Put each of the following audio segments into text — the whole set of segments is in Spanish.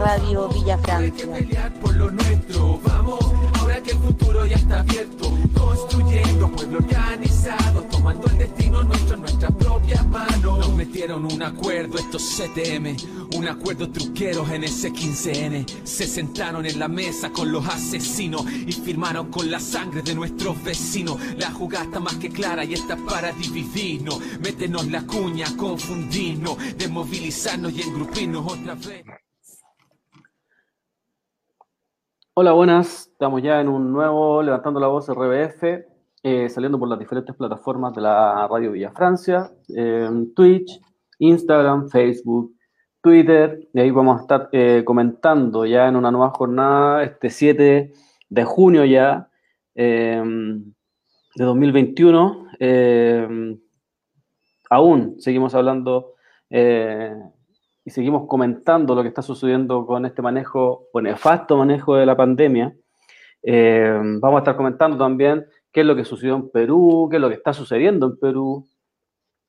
Radio Villa Francia. Que el futuro ya está abierto. Construyendo pueblo organizado. Tomando el destino nuestro en nuestras propias manos. Nos metieron un acuerdo estos CTM. Un acuerdo truqueros en ese 15N. Se sentaron en la mesa con los asesinos. Y firmaron con la sangre de nuestros vecinos. La jugada está más que clara y está para dividirnos. Métenos la cuña, confundirnos. Desmovilizarnos y engrupirnos otra vez. Hola, buenas. Estamos ya en un nuevo Levantando la Voz RBF, eh, saliendo por las diferentes plataformas de la Radio Villa Francia, Twitch, Instagram, Facebook, Twitter. Y ahí vamos a estar eh, comentando ya en una nueva jornada, este 7 de junio ya, eh, de 2021. Eh, aún seguimos hablando eh, seguimos comentando lo que está sucediendo con este manejo, o nefasto manejo de la pandemia. Eh, vamos a estar comentando también qué es lo que sucedió en Perú, qué es lo que está sucediendo en Perú.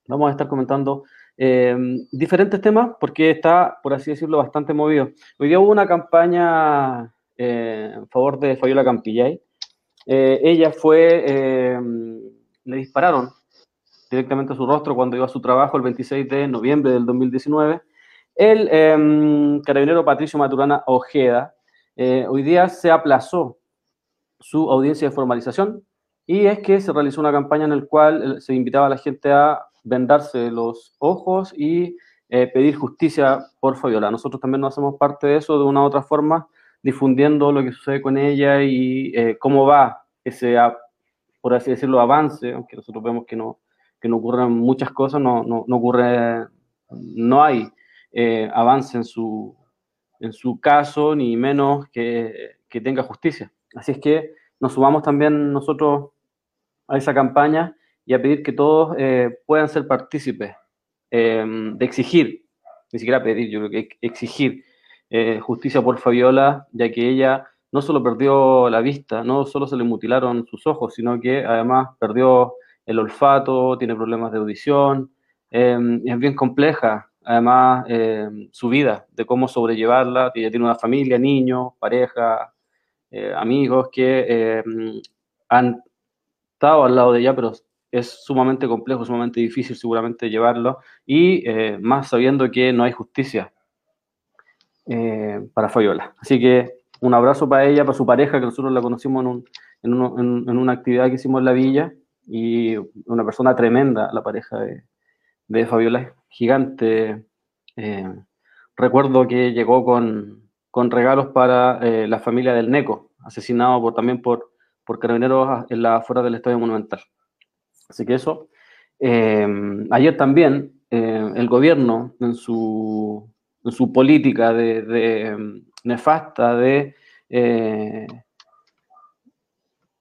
Vamos a estar comentando eh, diferentes temas porque está, por así decirlo, bastante movido. Hoy día hubo una campaña eh, en favor de Fabiola Campillay. Ella fue, le dispararon directamente a su rostro cuando iba a su trabajo el 26 de noviembre del 2019. El eh, carabinero Patricio Maturana Ojeda eh, hoy día se aplazó su audiencia de formalización y es que se realizó una campaña en la cual eh, se invitaba a la gente a vendarse los ojos y eh, pedir justicia por Fabiola. Nosotros también nos hacemos parte de eso de una u otra forma, difundiendo lo que sucede con ella y eh, cómo va ese, por así decirlo, avance, aunque nosotros vemos que no, que no ocurren muchas cosas, no, no, no ocurre, no hay eh, avance en su, en su caso, ni menos que, que tenga justicia. Así es que nos sumamos también nosotros a esa campaña y a pedir que todos eh, puedan ser partícipes eh, de exigir, ni siquiera pedir, yo creo que ex- exigir eh, justicia por Fabiola, ya que ella no solo perdió la vista, no solo se le mutilaron sus ojos, sino que además perdió el olfato, tiene problemas de audición, eh, es bien compleja, además, eh, su vida, de cómo sobrellevarla, ella tiene una familia, niños, pareja, eh, amigos que eh, han estado al lado de ella, pero es sumamente complejo, sumamente difícil seguramente llevarlo, y más sabiendo que no hay justicia para Fabiola. Así que un abrazo para ella, para su pareja, que nosotros la conocimos en, un- en- en una actividad que hicimos en la villa, y una persona tremenda, la pareja de, de Fabiola, gigante. eh, recuerdo que llegó con, con regalos para eh, la familia del Neco, asesinado por, también por, por carabineros en la afuera del Estadio Monumental. Así que eso. Eh, ayer también el gobierno, en su, en su política de, de, nefasta de,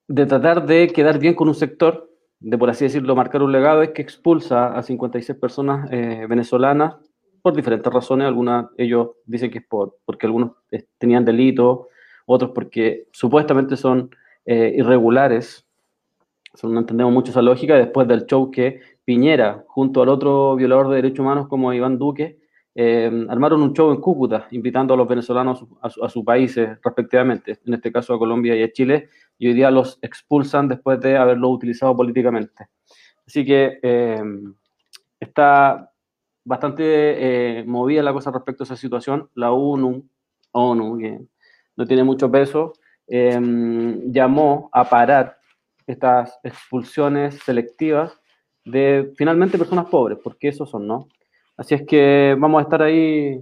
de tratar de quedar bien con un sector, de por así decirlo, marcar un legado, es que expulsa a 56 personas eh, venezolanas por diferentes razones. Algunas, ellos dicen que es por, porque algunos eh, tenían delito, otros porque supuestamente son eh, irregulares. No entendemos mucho esa lógica después del show que Piñera, junto al otro violador de derechos humanos como Iván Duque, eh, armaron un show en Cúcuta, invitando a los venezolanos a, a su- a sus países respectivamente, en este caso a Colombia y a Chile, y hoy día los expulsan después de haberlo utilizado políticamente. Así que eh, está bastante eh, movida la cosa respecto a esa situación. La ONU, ONU que no tiene mucho peso, eh, llamó a parar estas expulsiones selectivas de finalmente personas pobres, porque esos son, ¿no? Así es que vamos a estar ahí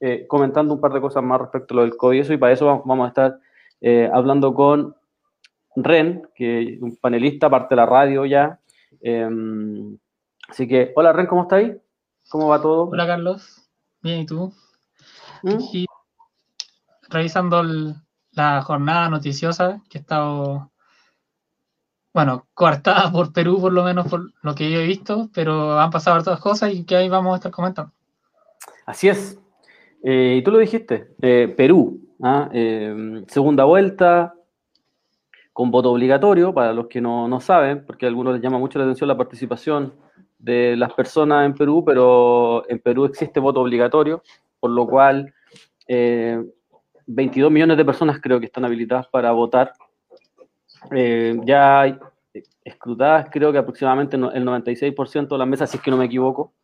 eh, comentando un par de cosas más respecto a lo del COVID y eso, y para eso vamos, a estar eh, hablando con Ren, que es un panelista, parte de la radio ya. Eh, así que, hola Ren, ¿cómo está ahí? ¿Cómo va todo? Hola Carlos, bien y tú? ¿Mm? Aquí revisando el- la jornada noticiosa que ha estado, bueno, coartada por Perú por lo menos por lo que yo he visto, pero han pasado hartas cosas y que ahí vamos a estar comentando. Así es. Eh, y tú lo dijiste, eh, Perú, ¿ah? Eh, segunda vuelta, con voto obligatorio, para los que no, no saben, porque a algunos les llama mucho la atención la participación de las personas en Perú, pero en Perú existe voto obligatorio, por lo cual 22 millones de personas creo que están habilitadas para votar. ya escrutadas creo que aproximadamente el 96% de las mesas, si es que no me equivoco,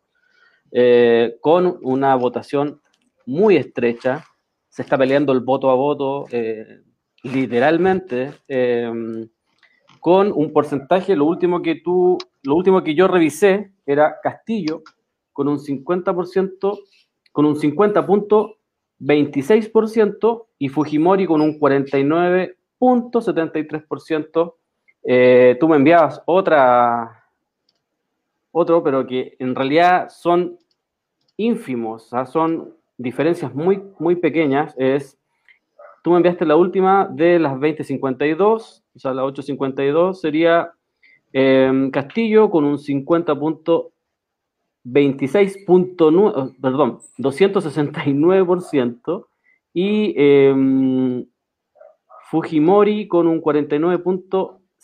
con una votación muy estrecha, se está peleando el voto a voto, eh, literalmente, em, con un porcentaje, lo último que tú, lo último que yo revisé era Castillo con un 50%, con un 50.26% y Fujimori con un 49.73%. Eh, tú me enviabas otra, otro, pero que en realidad son ínfimos, son diferencias muy, muy pequeñas. Es, tú me enviaste la última de las 2052, o sea, la 852 sería em, Castillo con un 50.26.9, perdón, 269% y em, Fujimori con un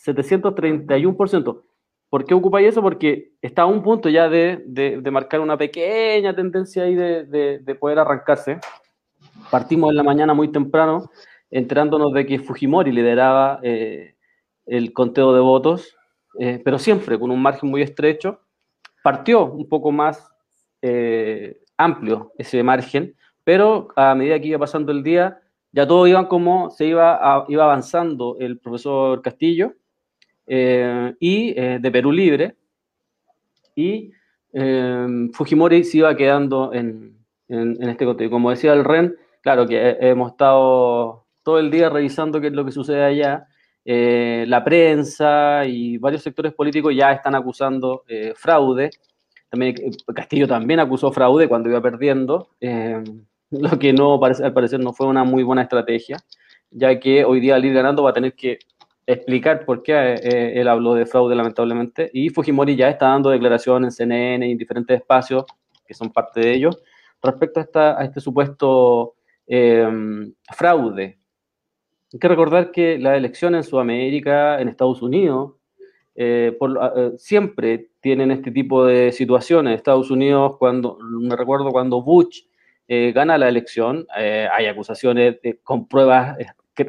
49.731%. ¿Por qué ocupáis eso? Porque está a un punto ya de, marcar una pequeña tendencia ahí de, poder arrancarse. Partimos en la mañana muy temprano, enterándonos de que Fujimori lideraba eh, el conteo de votos, eh, pero siempre con un margen muy estrecho. Partió un poco más eh, amplio ese margen, pero a medida que iba pasando el día, ya todo iba como se iba, iba avanzando el profesor Castillo eh, y eh, de Perú Libre, y eh, Fujimori se iba quedando en, en, este contexto. Como decía el REN, claro que hemos estado todo el día revisando qué es lo que sucede allá. la prensa y varios sectores políticos ya están acusando fraude. También, Castillo también acusó fraude cuando iba perdiendo, lo que no al parecer no fue una muy buena estrategia, ya que hoy día al ir ganando va a tener que explicar por qué eh, él habló de fraude, lamentablemente. Y Fujimori ya está dando declaraciones en CNN y en diferentes espacios, que son parte de ellos, respecto a, esta, a este supuesto em, fraude. Hay que recordar que la elección en Sudamérica, en Estados Unidos, eh, eh, siempre tienen este tipo de situaciones. Estados Unidos, cuando me recuerdo cuando Bush gana la elección, hay acusaciones con pruebas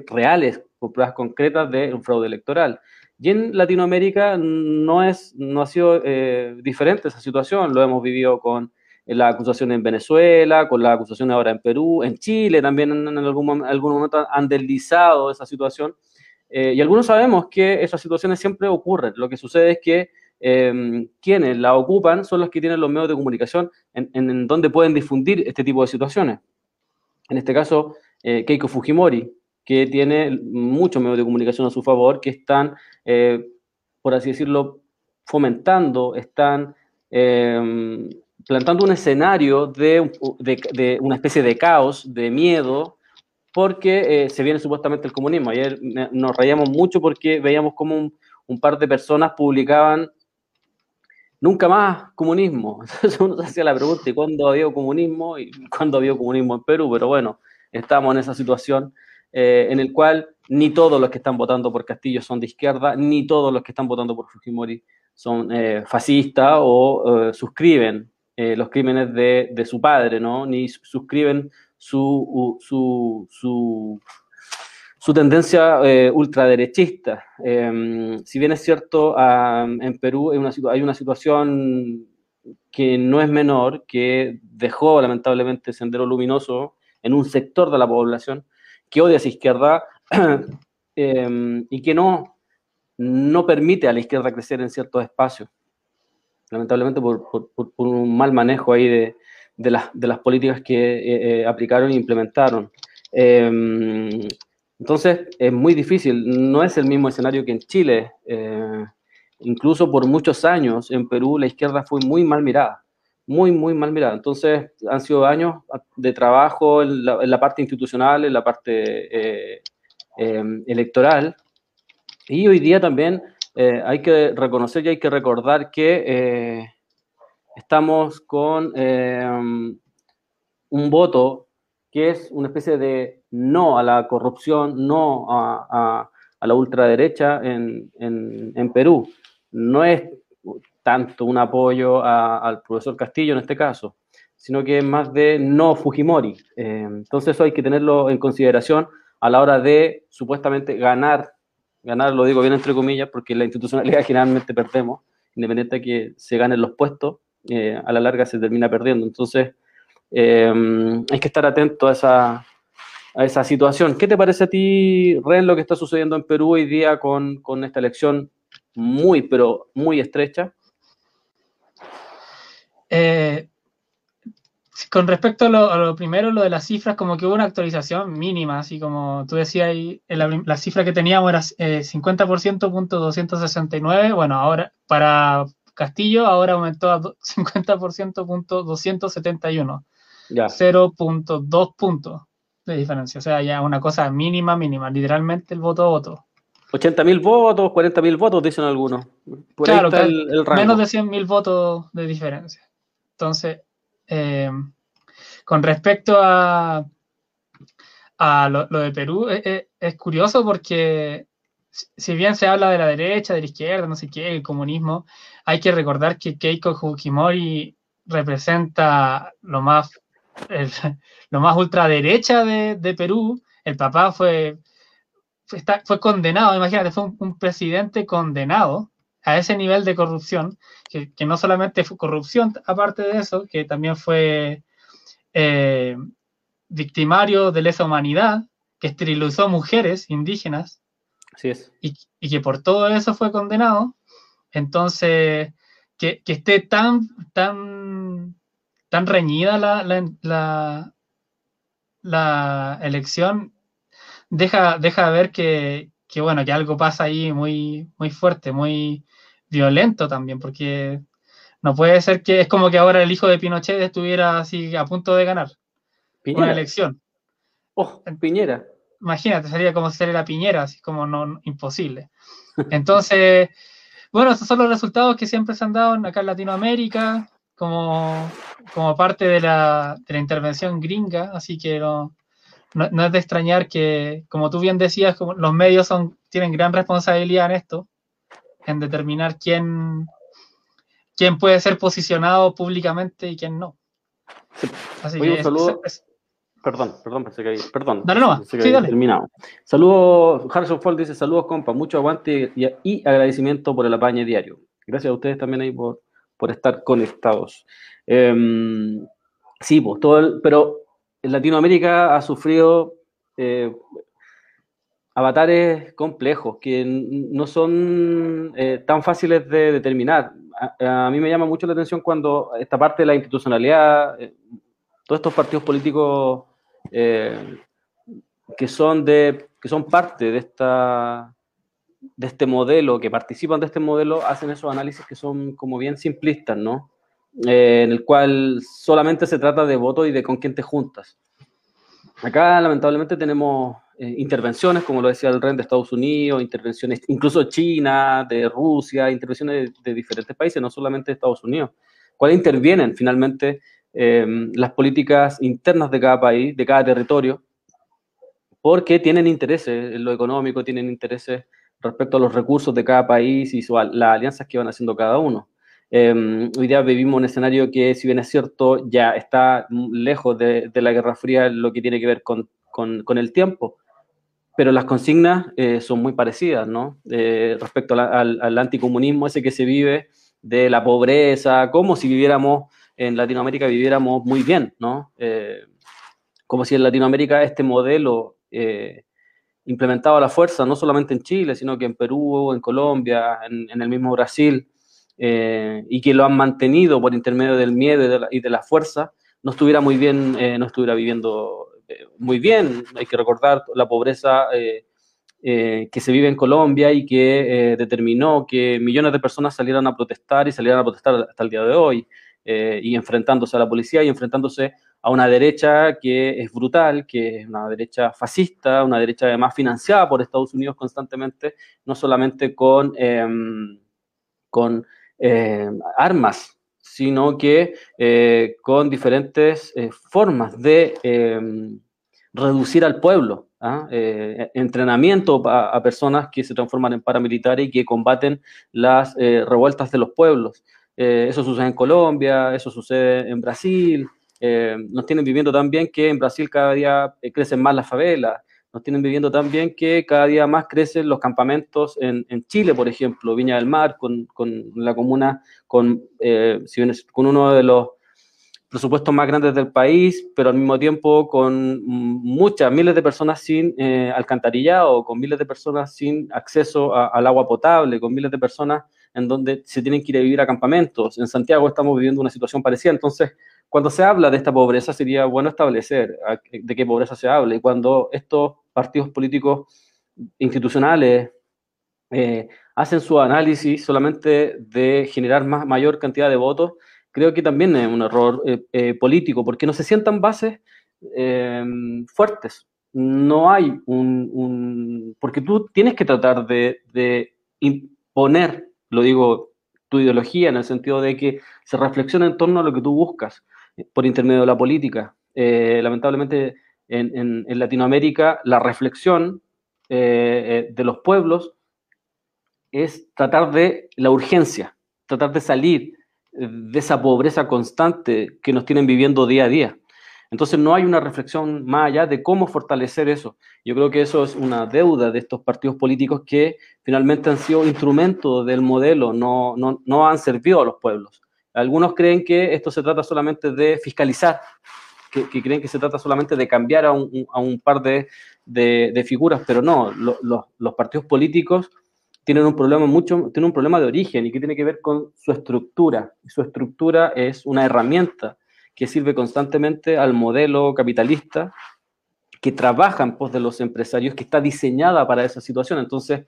reales con pruebas concretas de un fraude electoral. Y en Latinoamérica no, es, no ha sido eh, diferente esa situación, lo hemos vivido con la acusación en Venezuela, con la acusación ahora en Perú, en Chile también en, algún, algún, momento han deslizado esa situación. Eh, y algunos sabemos que esas situaciones siempre ocurren. Lo que sucede es que em, quienes la ocupan son los que tienen los medios de comunicación en, donde pueden difundir este tipo de situaciones. En este caso, eh, Keiko Fujimori, que tiene muchos medios de comunicación a su favor, que están, eh, por así decirlo, fomentando, están em, plantando un escenario de, una especie de caos, de miedo, porque eh, se viene supuestamente el comunismo. Ayer nos reíamos mucho porque veíamos como un, un par de personas publicaban nunca más comunismo. Entonces uno se hacía la pregunta, ¿y cuándo había comunismo? ¿Y cuándo había comunismo en Perú? Pero bueno, estamos en esa situación eh, en el cual ni todos los que están votando por Castillo son de izquierda, ni todos los que están votando por Fujimori son eh, fascistas o eh, suscriben los crímenes de, su padre, ¿no? Ni suscriben su, su, su, su tendencia ultraderechista. Em, si bien es cierto, en Perú hay una, hay una situación que no es menor, que dejó lamentablemente Sendero Luminoso en un sector de la población, que odia a esa izquierda em, y que no, no permite a la izquierda crecer en ciertos espacios, lamentablemente por, un mal manejo ahí de, de, las, políticas que eh, eh, aplicaron e implementaron. Em, entonces, es muy difícil, no es el mismo escenario que en Chile. Eh, incluso por muchos años en Perú la izquierda fue muy mal mirada muy, muy mal mirada. Entonces, han sido años de trabajo en la, parte institucional, en la parte eh, em, electoral. Y hoy día también eh, hay que reconocer y hay que recordar que eh, estamos con em, un voto que es una especie de no a la corrupción, no a, la ultraderecha en, en, en Perú. No es tanto un apoyo al profesor Castillo en este caso, sino que es más de no Fujimori. Eh, entonces eso hay que tenerlo en consideración a la hora de supuestamente ganar, ganar lo digo bien entre comillas, porque la institucionalidad generalmente perdemos, independiente de que se ganen los puestos, eh, a la larga se termina perdiendo. Entonces eh, hay que estar atento a esa, a esa situación. ¿Qué te parece a ti, Ren, lo que está sucediendo en Perú hoy día con, con esta elección muy, pero muy estrecha? Eh, con respecto a lo, primero, lo de las cifras, como que hubo una actualización mínima, así como tú decías ahí, la, la cifra que teníamos era eh, 50%.269, bueno, ahora para Castillo ahora aumentó a 50%.271, 0.2 puntos de diferencia, o sea, ya una cosa mínima, mínima, literalmente el voto a voto. 80.000 votos, 40.000 votos, dicen algunos. claro, menos de 100.000 votos de diferencia. Entonces, eh, con respecto a, lo, de Perú, es, e, es, curioso porque si bien se habla de la derecha, de la izquierda, no sé qué, el comunismo, hay que recordar que Keiko Fujimori representa lo más, ultraderecha de, Perú. El papá fue fue, condenado, imagínate, fue un, presidente condenado a ese nivel de corrupción, que, no solamente fue corrupción, aparte de eso, que también fue eh, victimario de lesa humanidad, que esterilizó mujeres indígenas, es. Y, que por todo eso fue condenado. Entonces, que, esté tan, tan, tan reñida la, la, la elección deja, deja ver que, bueno, que algo pasa ahí muy, muy fuerte, muy violento también, porque no puede ser que es como que ahora el hijo de Pinochet estuviera así a punto de ganar una elección. Oh, Piñera. Imagínate, sería como ser la Piñera, así como no, imposible. Entonces, bueno, esos son los resultados que siempre se han dado acá en Latinoamérica, como, como parte de la, de la intervención gringa, así que no, no, es de extrañar que, como tú bien decías, los medios son, tienen gran responsabilidad en esto, en determinar quién, quién puede ser posicionado públicamente y quién no. Así que un saludo. Perdón, perdón, pensé que ahí. Perdón. Dale nomás. Sí, dale. Terminado. Saludos, Harrison Ford dice: Saludos, compa. Mucho aguante y, agradecimiento por el apañe diario. Gracias a ustedes también ahí por, por estar conectados. Em, sí, pues todo el, pero Latinoamérica ha sufrido eh, avatares complejos que no son eh, tan fáciles de determinar. A, mí me llama mucho la atención cuando esta parte de la institucionalidad, eh, todos estos partidos políticos que son de que son parte de esta de este modelo, que participan de este modelo, hacen esos análisis que son como bien simplistas, ¿no? Eh, en el cual solamente se trata de voto y de con quién te juntas. Acá, lamentablemente, tenemos eh, intervenciones, como lo decía el REN de Estados Unidos, intervenciones incluso China, de Rusia, intervenciones de, diferentes países, no solamente de Estados Unidos, cuáles intervienen finalmente eh, las políticas internas de cada país, de cada territorio, porque tienen intereses en lo económico, tienen intereses respecto a los recursos de cada país y las alianzas que van haciendo cada uno. Em, hoy día vivimos un escenario que, si bien es cierto, ya está lejos de, la Guerra Fría lo que tiene que ver con, el tiempo, pero las consignas eh, son muy parecidas, ¿no? Eh, respecto al, anticomunismo ese que se vive de la pobreza, como si viviéramos en Latinoamérica, viviéramos muy bien, ¿no? Eh, como si en Latinoamérica este modelo implementado a la fuerza, no solamente en Chile, sino que en Perú, en Colombia, en el mismo Brasil, eh, y que lo han mantenido por intermedio del miedo y de la, fuerza, no estuviera muy bien, eh, no estuviera viviendo eh, muy bien. Hay que recordar la pobreza que se vive en Colombia y que determinó que millones de personas salieran a protestar y salieran a protestar hasta el día de hoy, y enfrentándose a la policía y enfrentándose a una derecha que es brutal, que es una derecha fascista, una derecha además financiada por Estados Unidos constantemente, no solamente con, em, con eh, armas, sino que eh, con diferentes eh, formas de reducir al pueblo, ¿ah? eh, entrenamiento a, personas que se transforman en paramilitares y que combaten las eh, revueltas de los pueblos. Eh, eso sucede en Colombia, eso sucede en Brasil. nos tienen viviendo también que en Brasil cada día crecen más las favelas. Nos tienen viviendo también que cada día más crecen los campamentos en, Chile, por ejemplo, Viña del Mar, con, con la comuna, con, si con uno de los presupuestos más grandes del país, pero al mismo tiempo con muchas, miles de personas sin eh, alcantarillado, con miles de personas sin acceso al agua potable, con miles de personas en donde se tienen que ir a vivir a campamentos. En Santiago estamos viviendo una situación parecida. Entonces, cuando se habla de esta pobreza, sería bueno establecer de qué pobreza se habla. Y cuando estos partidos políticos institucionales eh, hacen su análisis solamente de generar más, mayor cantidad de votos, creo que también es un error eh, eh, político, porque no se sientan bases eh, fuertes. No hay un, Porque tú tienes que tratar de, imponer, lo digo, tu ideología en el sentido de que se reflexione en torno a lo que tú buscas por intermedio de la política. lamentablemente, en, en, Latinoamérica, la reflexión de los pueblos es tratar de la urgencia, tratar de salir de esa pobreza constante que nos tienen viviendo día a día. Entonces no hay una reflexión más allá de cómo fortalecer eso. Yo creo que eso es una deuda de estos partidos políticos que finalmente han sido instrumentos del modelo, no, no, no han servido a los pueblos. Algunos creen que esto se trata solamente de fiscalizar, que, creen que se trata solamente de cambiar a un, a un par de, de, figuras, pero no, los partidos políticos tienen un problema mucho, tienen un problema de origen y que tiene que ver con su estructura. Su estructura es una herramienta que sirve constantemente al modelo capitalista que trabaja en pos de los empresarios, que está diseñada para esa situación. Entonces,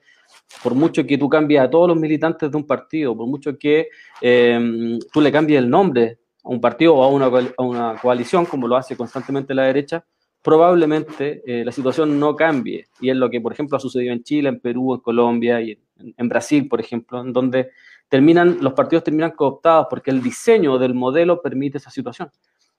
por mucho que tú cambies a todos los militantes de un partido, por mucho que eh, tú le cambies el nombre a un partido o a una coalición, como lo hace constantemente la derecha, probablemente eh, la situación no cambie. Y es lo que, por ejemplo, ha sucedido en Chile, en Perú, en Colombia y en, Brasil, por ejemplo, en donde terminan, los partidos terminan cooptados porque el diseño del modelo permite esa situación.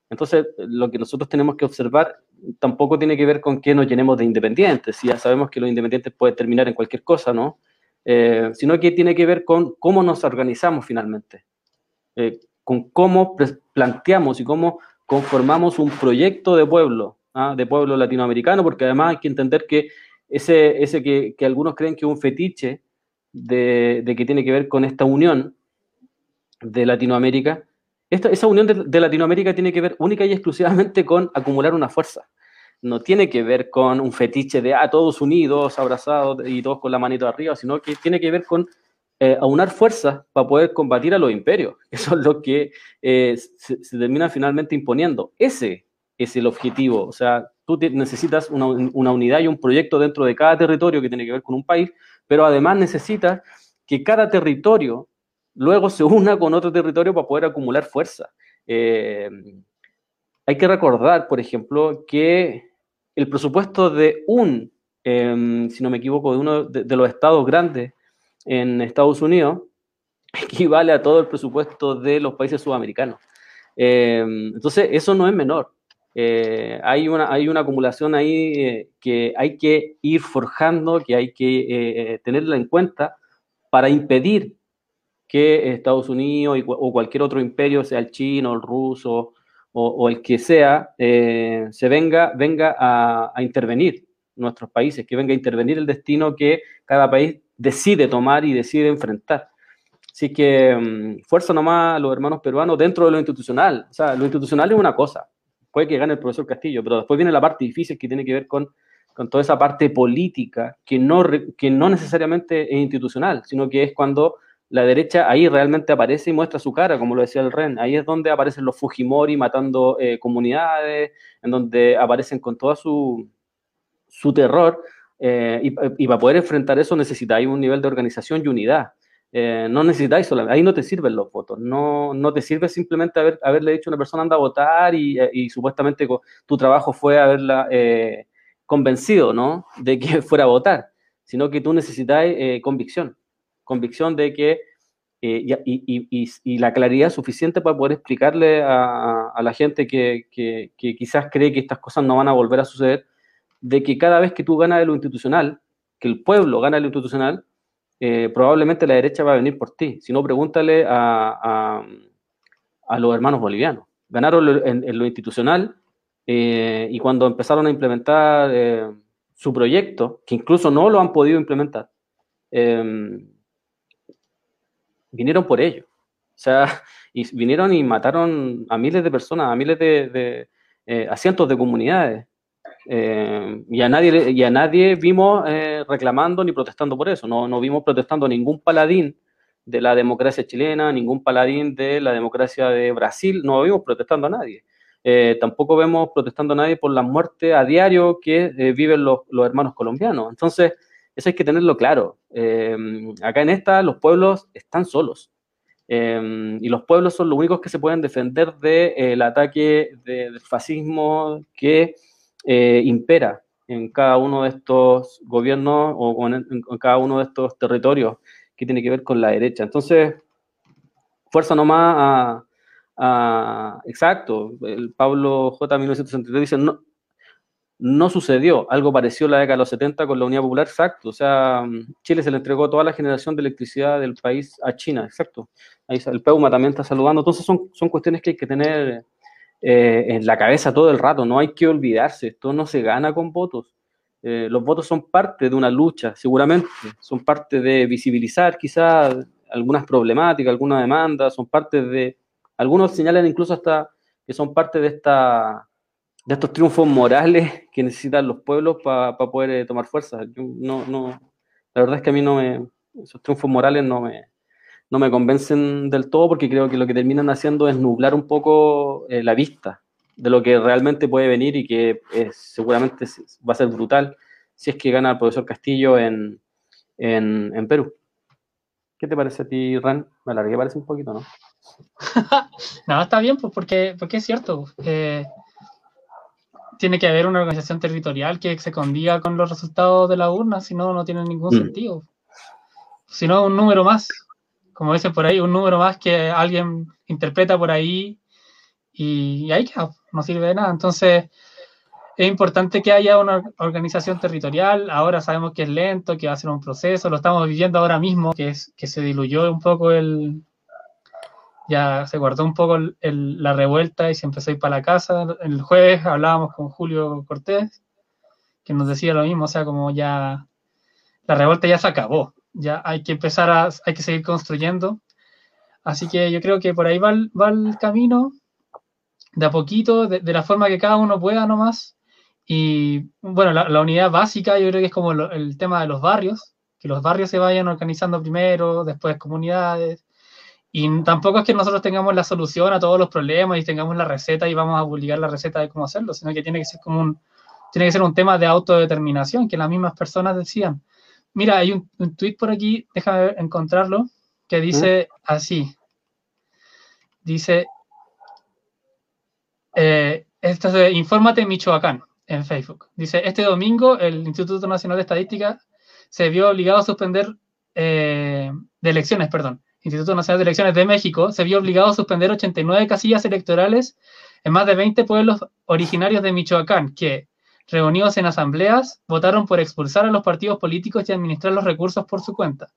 Entonces, lo que nosotros tenemos que observar tampoco tiene que ver con que nos llenemos de independientes. Ya sabemos que los independientes pueden terminar en cualquier cosa, ¿no? Eh, sino que tiene que ver con cómo nos organizamos finalmente, eh, con cómo planteamos y cómo conformamos un proyecto de pueblo, ¿ah? de pueblo latinoamericano, porque además hay que entender que ese, ese que, que algunos creen que es un fetiche de, de, que tiene que ver con esta unión de Latinoamérica, esta, esa unión de, de, Latinoamérica tiene que ver única y exclusivamente con acumular una fuerza. No tiene que ver con un fetiche de ah, todos unidos, abrazados y todos con la manito arriba, sino que tiene que ver con eh, aunar fuerzas para poder combatir a los imperios. Eso es lo que se, se, termina finalmente imponiendo. Ese es el objetivo. O sea, tú necesitas una, una, unidad y un proyecto dentro de cada territorio que tiene que ver con un país, pero además necesitas que cada territorio luego se una con otro territorio para poder acumular fuerza. Eh, hay que recordar, por ejemplo, que el presupuesto de un, eh, si no me equivoco, de uno de, los estados grandes en Estados Unidos, equivale a todo el presupuesto de los países sudamericanos. Eh, entonces, eso no es menor. Eh, hay, una, hay una acumulación ahí eh, que hay que ir forjando, que hay que eh, tenerla en cuenta para impedir que Estados Unidos o cualquier otro imperio, sea el chino, el ruso o, o el que sea, eh, se venga, venga a, a, intervenir nuestros países, que venga a intervenir el destino que cada país decide tomar y decide enfrentar. Así que um, fuerza nomás a los hermanos peruanos dentro de lo institucional. O sea, lo institucional es una cosa, puede que gane el profesor Castillo, pero después viene la parte difícil que tiene que ver con, con toda esa parte política que no, que no necesariamente es institucional, sino que es cuando la derecha ahí realmente aparece y muestra su cara, como lo decía el Ren. Ahí es donde aparecen los Fujimori matando eh, comunidades, en donde aparecen con todo su, su terror. Eh, y, y, para poder enfrentar eso necesitáis un nivel de organización y unidad. Eh, no necesitáis solamente, ahí no te sirven los votos, no, no te sirve simplemente haber, haberle dicho a una persona anda a votar y, eh, supuestamente tu trabajo fue haberla eh, convencido, ¿no? De que fuera a votar, sino que tú necesitáis convicción, convicción de que y, la claridad suficiente para poder explicarle a, la gente que, que, que, quizás cree que estas cosas no van a volver a suceder, de que cada vez que tú ganas de lo institucional, que el pueblo gana de lo institucional, eh, probablemente la derecha va a venir por ti. Si no, pregúntale a, a, los hermanos bolivianos. Ganaron en, lo institucional eh, y cuando empezaron a implementar eh, su proyecto, que incluso no lo han podido implementar, vinieron por ello. O sea, y vinieron y mataron a miles de personas, a miles de, a cientos de comunidades. Eh, y, a nadie, y a nadie vimos eh, reclamando ni protestando por eso. No, no vimos protestando ningún paladín de la democracia chilena, ningún paladín de la democracia de Brasil, no vimos protestando a nadie. Eh, tampoco vemos protestando a nadie por la muerte a diario que viven los, los, hermanos colombianos. Entonces, eso hay que tenerlo claro. acá en esta, los pueblos están solos. y los pueblos son los únicos que se pueden defender del ataque del fascismo que eh, impera en cada uno de estos gobiernos o en, cada uno de estos territorios que tiene que ver con la derecha. Entonces, fuerza nomás a, exacto, el Pablo J. 1963 dice, no, no sucedió, algo parecido en la década de los 70 con la Unidad Popular, exacto, o sea, Chile se le entregó toda la generación de electricidad del país a China, exacto, ahí el Peuma también está saludando, entonces son, son cuestiones que hay que tener eh, en la cabeza todo el rato. No hay que olvidarse, esto no se gana con votos. Eh, los votos son parte de una lucha, seguramente, son parte de visibilizar quizás algunas problemáticas, alguna demanda, son parte de, algunos señalan incluso hasta que son parte de, esta, de estos triunfos morales que necesitan los pueblos para poder eh, tomar fuerza. no, no, la verdad es que a mí no me, esos triunfos morales no me, no me convencen del todo porque creo que lo que terminan haciendo es nublar un poco eh, la vista de lo que realmente puede venir y que seguramente va a ser brutal si es que gana el profesor Castillo en, Perú. ¿Qué te parece a ti, Ran? Me alargué, parece un poquito, ¿no? no, está bien, pues porque, porque es cierto. Eh, tiene que haber una organización territorial que se condiga con los resultados de la urna, si no, no tiene ningún mm. sentido. Si no, un número más como dicen por ahí, un número más que alguien interpreta por ahí y, ahí no sirve de nada. Entonces, es importante que haya una organización territorial. Ahora sabemos que es lento, que va a ser un proceso. Lo estamos viviendo ahora mismo, que, es, que se diluyó un poco el. Ya se guardó un poco la revuelta y se empezó a ir para la casa. El jueves hablábamos con Julio Cortés, que nos decía lo mismo, o sea, como ya. La revuelta ya se acabó ya hay que empezar a, hay que seguir construyendo. Así que yo creo que por ahí va va el camino, de a poquito, de, la forma que cada uno pueda nomás. Y bueno, la, unidad básica yo creo que es como el tema de los barrios, que los barrios se vayan organizando primero, después comunidades. Y tampoco es que nosotros tengamos la solución a todos los problemas y tengamos la receta y vamos a publicar la receta de cómo hacerlo, sino que tiene que ser como un, tiene que ser un tema de autodeterminación, que las mismas personas decían. Mira, hay un, un tweet por aquí, déjame encontrarlo, que dice así. Dice, eh, esto es de Infórmate Michoacán en Facebook. Dice, este domingo el Instituto Nacional de Estadística se vio obligado a suspender eh, de elecciones, perdón. Instituto Nacional de Elecciones de México se vio obligado a suspender 89 casillas electorales en más de 20 pueblos originarios de Michoacán que, reunidos en asambleas, votaron por expulsar a los partidos políticos y administrar los recursos por su cuenta.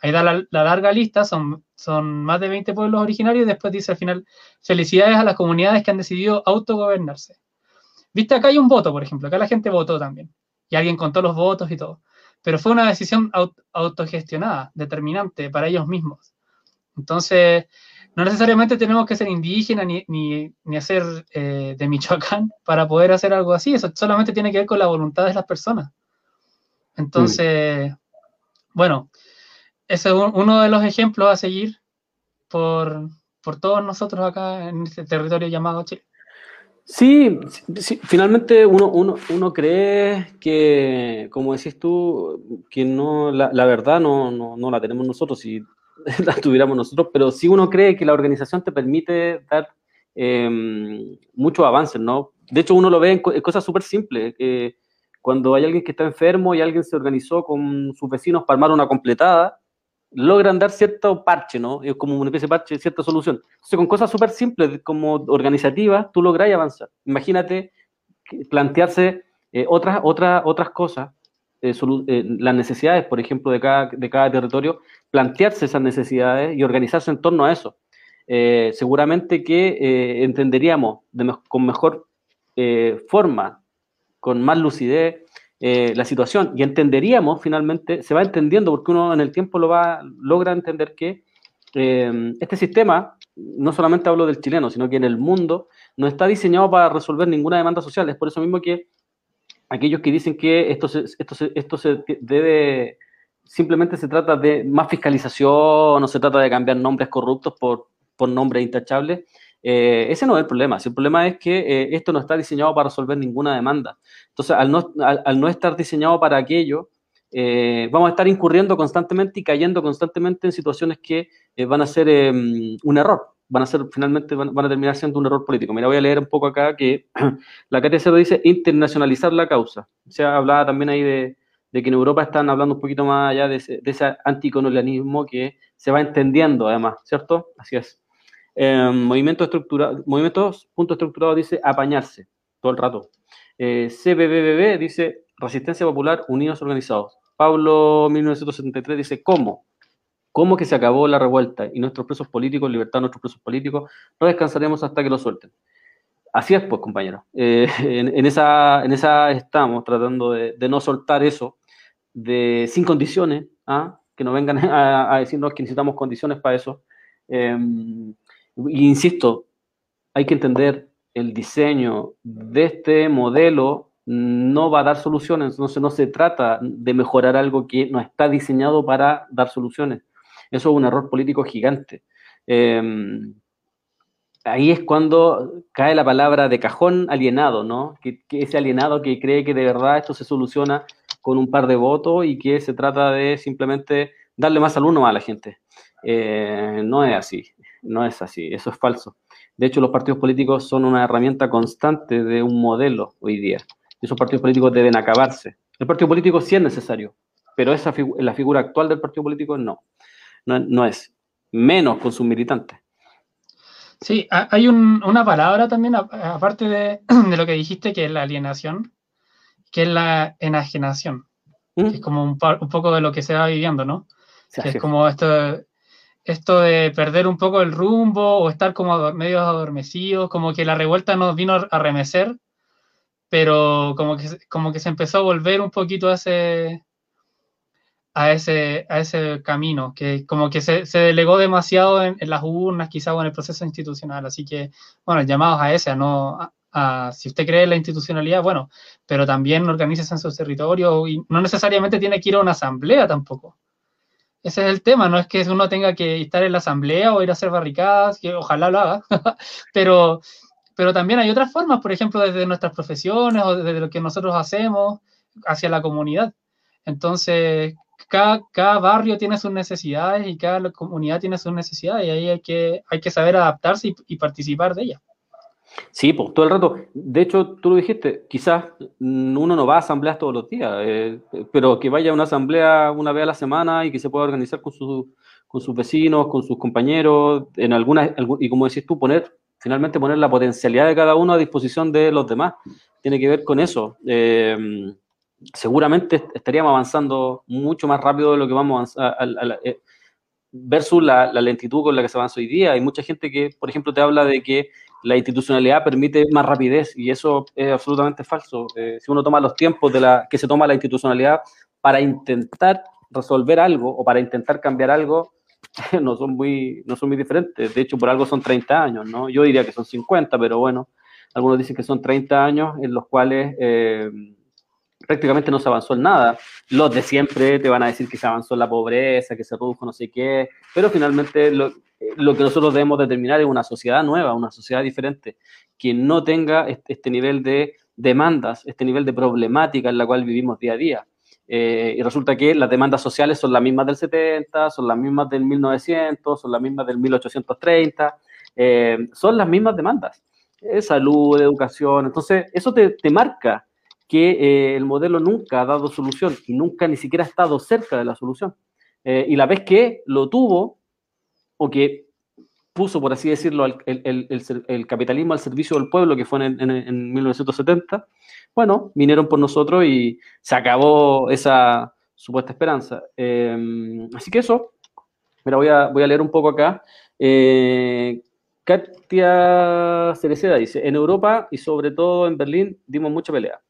Ahí da la, larga lista, son, más de 20 pueblos originarios y después dice al final, felicidades a las comunidades que han decidido autogobernarse. Viste, acá hay un voto, por ejemplo, acá la gente votó también y alguien contó los votos y todo, pero fue una decisión autogestionada, determinante para ellos mismos. Entonces, no necesariamente tenemos que ser indígenas ni, ni, ni hacer eh, de Michoacán para poder hacer algo así. Eso solamente tiene que ver con la voluntad de las personas. Entonces, bueno, ese es uno de los ejemplos a seguir por, por, todos nosotros acá en este territorio llamado Chile. Sí, finalmente uno, uno, uno, cree que, como decís tú, que no, la, la verdad no, no, no, la tenemos nosotros y la tuviéramos nosotros, pero si uno cree que la organización te permite dar eh, muchos avances, ¿no? De hecho, uno lo ve en, cosas súper simples. cuando hay alguien que está enfermo y alguien se organizó con sus vecinos para armar una completada, logran dar cierto parche, ¿no? Es como una especie de parche, cierta solución. Entonces, con cosas súper simples, como organizativas, tú logras avanzar. Imagínate plantearse otras, otras, otras cosas, las necesidades, por ejemplo, de cada, de cada territorio, plantearse esas necesidades y organizarse en torno a eso. seguramente que entenderíamos con mejor forma, con más lucidez, eh, la situación y entenderíamos finalmente, se va entendiendo porque uno en el tiempo lo va, logra entender que eh, este sistema, no solamente hablo del chileno, sino que en el mundo, no está diseñado para resolver ninguna demanda social. Es por eso mismo que aquellos que dicen que esto se, esto esto se debe, simplemente se trata de más fiscalización, no se trata de cambiar nombres corruptos por, por nombres intachables, eh, ese no es el problema. el problema es que eh, esto no está diseñado para resolver ninguna demanda. Entonces, al no, al, no estar diseñado para aquello, eh, vamos a estar incurriendo constantemente y cayendo constantemente en situaciones que van a ser em, un error. Van a ser, finalmente, van, a terminar siendo un error político. Mira, voy a leer un poco acá que la KTC dice internacionalizar la causa. Se hablaba también ahí de, de que en Europa están hablando un poquito más allá de ese, de anticolonialismo que se va entendiendo, además, ¿cierto? Así es. Eh, movimiento estructurado, movimientos, punto estructurado dice apañarse todo el rato. Eh, dice Resistencia Popular Unidos Organizados. Pablo 1973 dice ¿cómo? ¿Cómo que se acabó la revuelta y nuestros presos políticos, libertad a nuestros presos políticos, no descansaremos hasta que lo suelten? Así es, pues, compañero. Eh, en, esa, en esa estamos tratando de, no soltar eso de, sin condiciones, ¿ah? que no vengan a, decirnos que necesitamos condiciones para eso. Eh, insisto, hay que entender el diseño de este modelo no va a dar soluciones, se, no se trata de mejorar algo que no está diseñado para dar soluciones. Eso es un error político gigante. Em, ahí es cuando cae la palabra de cajón alienado, ¿no? Que, ese alienado que cree que de verdad esto se soluciona con un par de votos y que se trata de simplemente darle más alumnos a la gente. Eh, no es así no es así, eso es falso. De hecho, los partidos políticos son una herramienta constante de un modelo hoy día. Esos partidos políticos deben acabarse. El partido político sí es necesario, pero esa la figura actual del partido político no. No. es. Menos con sus militantes. Sí, hay una palabra también, aparte de, lo que dijiste, que es la alienación, que es la enajenación. ¿Mm? es como un, poco de lo que se va viviendo, ¿no? es como esto, esto de perder un poco el rumbo o estar como medio adormecidos, como que la revuelta nos vino a remecer, pero como que, como que se empezó a volver un poquito a ese, a ese, a ese camino, que como que se, se delegó demasiado en, las urnas, quizá o en el proceso institucional. Así que, bueno, llamados a ese, a no, a, si usted cree en la institucionalidad, bueno, pero también organícese en su territorio y no necesariamente tiene que ir a una asamblea tampoco. Ese es el tema, no es que uno tenga que estar en la asamblea o ir a hacer barricadas, que ojalá lo haga, pero, pero también hay otras formas, por ejemplo, desde nuestras profesiones o desde lo que nosotros hacemos hacia la comunidad. Entonces, cada, cada barrio tiene sus necesidades y cada comunidad tiene sus necesidades y ahí hay que, hay que saber adaptarse y participar de ellas. Sí, pues todo el rato. De hecho, tú lo dijiste, quizás uno no va a asambleas todos los días, eh, pero que vaya a una asamblea una vez a la semana y que se pueda organizar con, con sus vecinos, con sus compañeros, en alguna, y como decís tú, poner, finalmente poner la potencialidad de cada uno a disposición de los demás. Tiene que ver con eso. Eh, seguramente estaríamos avanzando mucho más rápido de lo que vamos a, avanzar eh, versus la, la, lentitud con la que se avanza hoy día. Hay mucha gente que, por ejemplo, te habla de que la institucionalidad permite más rapidez y eso es absolutamente falso. Eh, si uno toma los tiempos de la que se toma la institucionalidad para intentar resolver algo o para intentar cambiar algo, no son muy, no son muy diferentes. De hecho, por algo son 30 años, ¿no? Yo diría que son 50, pero bueno, algunos dicen que son 30 años en los cuales eh, prácticamente no se avanzó en nada. Los de siempre te van a decir que se avanzó en la pobreza, que se redujo no sé qué, pero finalmente lo, lo que nosotros debemos determinar es una sociedad nueva, una sociedad diferente, que no tenga este, nivel de demandas, este nivel de problemática en la cual vivimos día a día. Eh, y resulta que las demandas sociales son las mismas del 70, son las mismas del 1900, son las mismas del 1830, eh, son las mismas demandas. Eh, salud, educación. Entonces, eso te, te marca que el modelo nunca ha dado solución y nunca ni siquiera ha estado cerca de la solución. y la vez que lo tuvo, o que puso, por así decirlo, el, capitalismo al servicio del pueblo, que fue en, 1970, bueno, vinieron por nosotros y se acabó esa supuesta esperanza. Em, así que eso, mira, voy a, voy a leer un poco acá. Eh, Katia Cereceda dice, en Europa y sobre todo en Berlín dimos mucha pelea.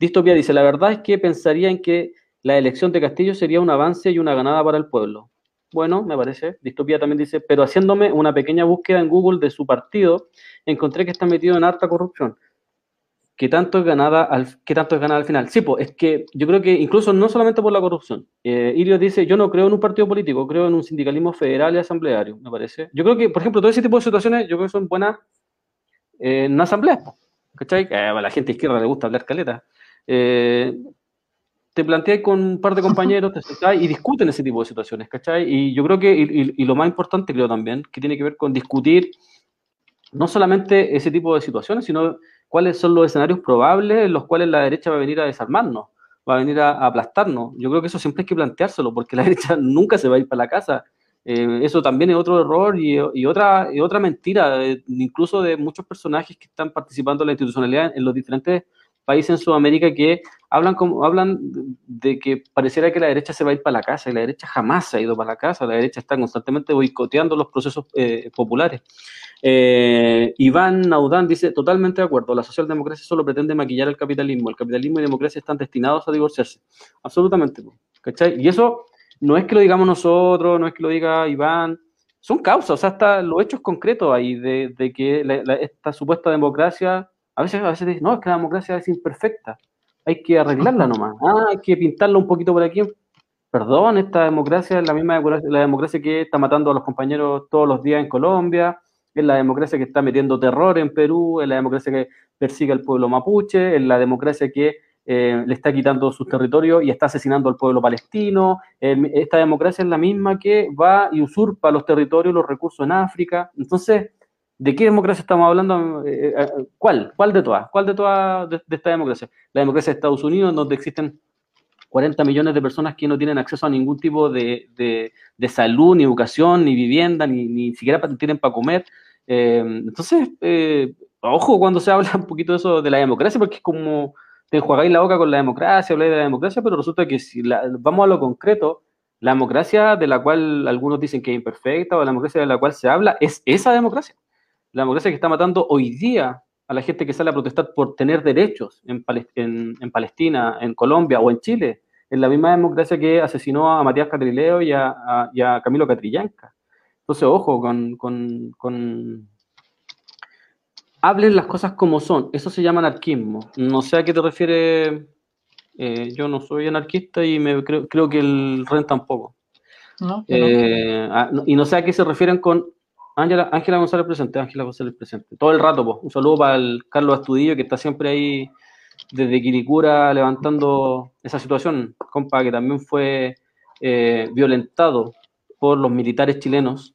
Distopia dice, la verdad es que pensaría en que la elección de Castillo sería un avance y una ganada para el pueblo. Bueno, me parece. Distopía también dice, pero haciéndome una pequeña búsqueda en Google de su partido, encontré que está metido en harta corrupción. ¿Qué tanto es ganada al, tanto es ganada al final? Sí, pues es que yo creo que incluso no solamente por la corrupción. Eh, Irio dice, yo no creo en un partido político, creo en un sindicalismo federal y asambleario, me parece. Yo creo que, por ejemplo, todo ese tipo de situaciones, yo creo que son buenas eh, en asambleas. ¿Cachai? Eh, a la gente izquierda le gusta hablar caleta. Eh, te planteas con un par de compañeros, y discuten ese tipo de situaciones, ¿cachai? Y yo creo que, y, lo más importante creo también, que tiene que ver con discutir no solamente ese tipo de situaciones, sino cuáles son los escenarios probables en los cuales la derecha va a venir a desarmarnos, va a venir a, aplastarnos. Yo creo que eso siempre hay que planteárselo, porque la derecha nunca se va a ir para la casa. Eh, eso también es otro error y, otra, y otra mentira, eh, incluso de muchos personajes que están participando en la institucionalidad en los diferentes países en Sudamérica que hablan, como, hablan de que pareciera que la derecha se va a ir para la casa y la derecha jamás se ha ido para la casa, la derecha está constantemente boicoteando los procesos eh, populares. Eh, Iván Naudán dice, totalmente de acuerdo, la socialdemocracia solo pretende maquillar el capitalismo, el capitalismo y democracia están destinados a divorciarse. Absolutamente. ¿cachai? Y eso no es que lo digamos nosotros, no es que lo diga Iván, son causas, o sea, hasta los hechos concretos ahí de que esta supuesta democracia a veces, a veces dicen, no, es que la democracia es imperfecta, hay que arreglarla nomás, ah, hay que pintarla un poquito por aquí. Perdón, esta democracia es la misma la democracia que está matando a los compañeros todos los días en Colombia, es la democracia que está metiendo terror en Perú, es la democracia que persigue al pueblo mapuche, es la democracia que eh, le está quitando sus territorios y está asesinando al pueblo palestino. esta democracia es la misma que va y usurpa los territorios, los recursos en África. Entonces, ¿De qué democracia estamos hablando? Eh, eh, ¿Cuál? ¿Cuál de todas? ¿Cuál de todas de, esta democracia? La democracia de Estados Unidos, donde existen 40 millones de personas que no tienen acceso a ningún tipo de, salud, ni educación, ni vivienda, ni, ni siquiera tienen para comer. Eh, entonces, ojo cuando se habla un poquito de eso de la democracia, porque es como te enjuagáis la boca con la democracia, habláis de la democracia, pero resulta que si vamos a lo concreto, la democracia de la cual algunos dicen que es imperfecta o la democracia de la cual se habla es esa democracia la democracia que está matando hoy día a la gente que sale a protestar por tener derechos en, Palestina, en Colombia o en Chile, es la misma democracia que asesinó a Matías Catrileo y a, Camilo Catrillanca. Entonces, ojo, con, Hablen las cosas como son, eso se llama anarquismo. No sé a qué te refieres, eh, yo no soy anarquista y me creo, que el REN tampoco. Eh, y no sé a qué se refieren con Ángela, González presente, Ángela González presente. Todo el rato. Un saludo para Carlos Astudillo, que está siempre ahí desde Quiricura levantando esa situación, compa, que también fue eh, violentado por los militares chilenos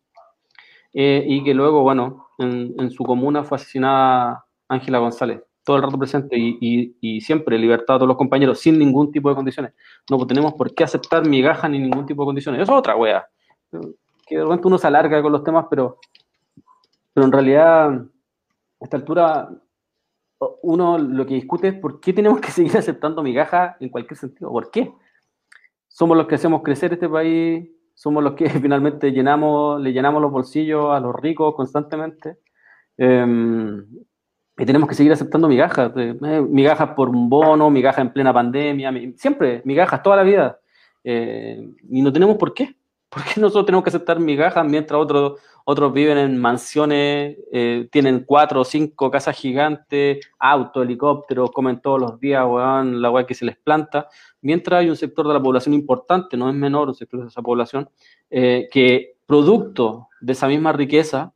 eh, y que luego, bueno, en, su comuna fue asesinada Ángela González. Todo el rato presente y, siempre libertad a todos los compañeros sin ningún tipo de condiciones. No tenemos por qué aceptar migajas ni ningún tipo de condiciones. Eso es otra wea. Que de repente uno se alarga con los temas, pero pero en realidad, a esta altura, uno lo que discute es por qué tenemos que seguir aceptando migajas en cualquier sentido. ¿Por qué? Somos los que hacemos crecer este país, somos los que finalmente llenamos, le llenamos los bolsillos a los ricos constantemente. Em, y tenemos que seguir aceptando migajas, eh, migajas por un bono, migajas en plena pandemia, siempre migajas toda la vida. Eh, y no tenemos por qué. ¿Por qué nosotros tenemos que aceptar migajas mientras otros, otros viven en mansiones, eh, tienen cuatro o cinco casas gigantes, auto, helicópteros, comen todos los días, weón, la weá que se les planta? Mientras hay un sector de la población importante, no es menor un sector de esa población, eh, que producto de esa misma riqueza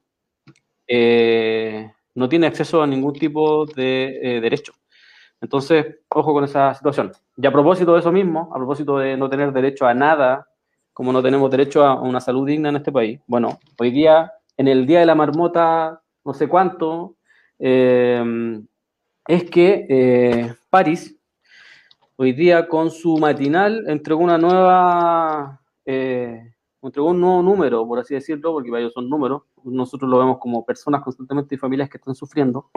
eh, no tiene acceso a ningún tipo de derecho. Entonces, ojo con esa situación. Y a propósito de eso mismo, a propósito de no tener derecho a nada como no tenemos derecho a una salud digna en este país. Bueno, hoy día, en el Día de la Marmota, no sé cuánto, eh, es que eh, París, hoy día con su matinal, entregó una nueva, eh, entregó un nuevo número, por así decirlo, porque ellos son números, nosotros lo vemos como personas constantemente y familias que están sufriendo,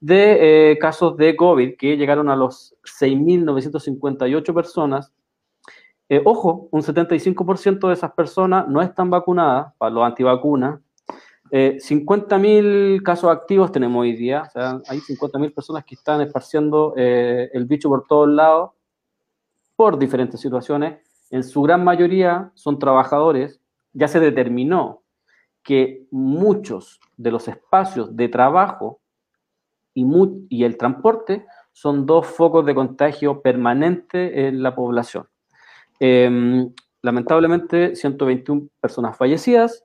de eh, casos de COVID que llegaron a los 6.958 personas. Eh, ojo, un 75% de esas personas no están vacunadas para los antivacunas. 50.000 casos activos tenemos hoy día, o sea, hay 50.000 personas que están esparciendo el bicho por todos lados por diferentes situaciones. En su gran mayoría son trabajadores. Ya se determinó que muchos de los espacios de trabajo y, y el transporte son dos focos de contagio permanente en la población. Em, lamentablemente, 121 personas fallecidas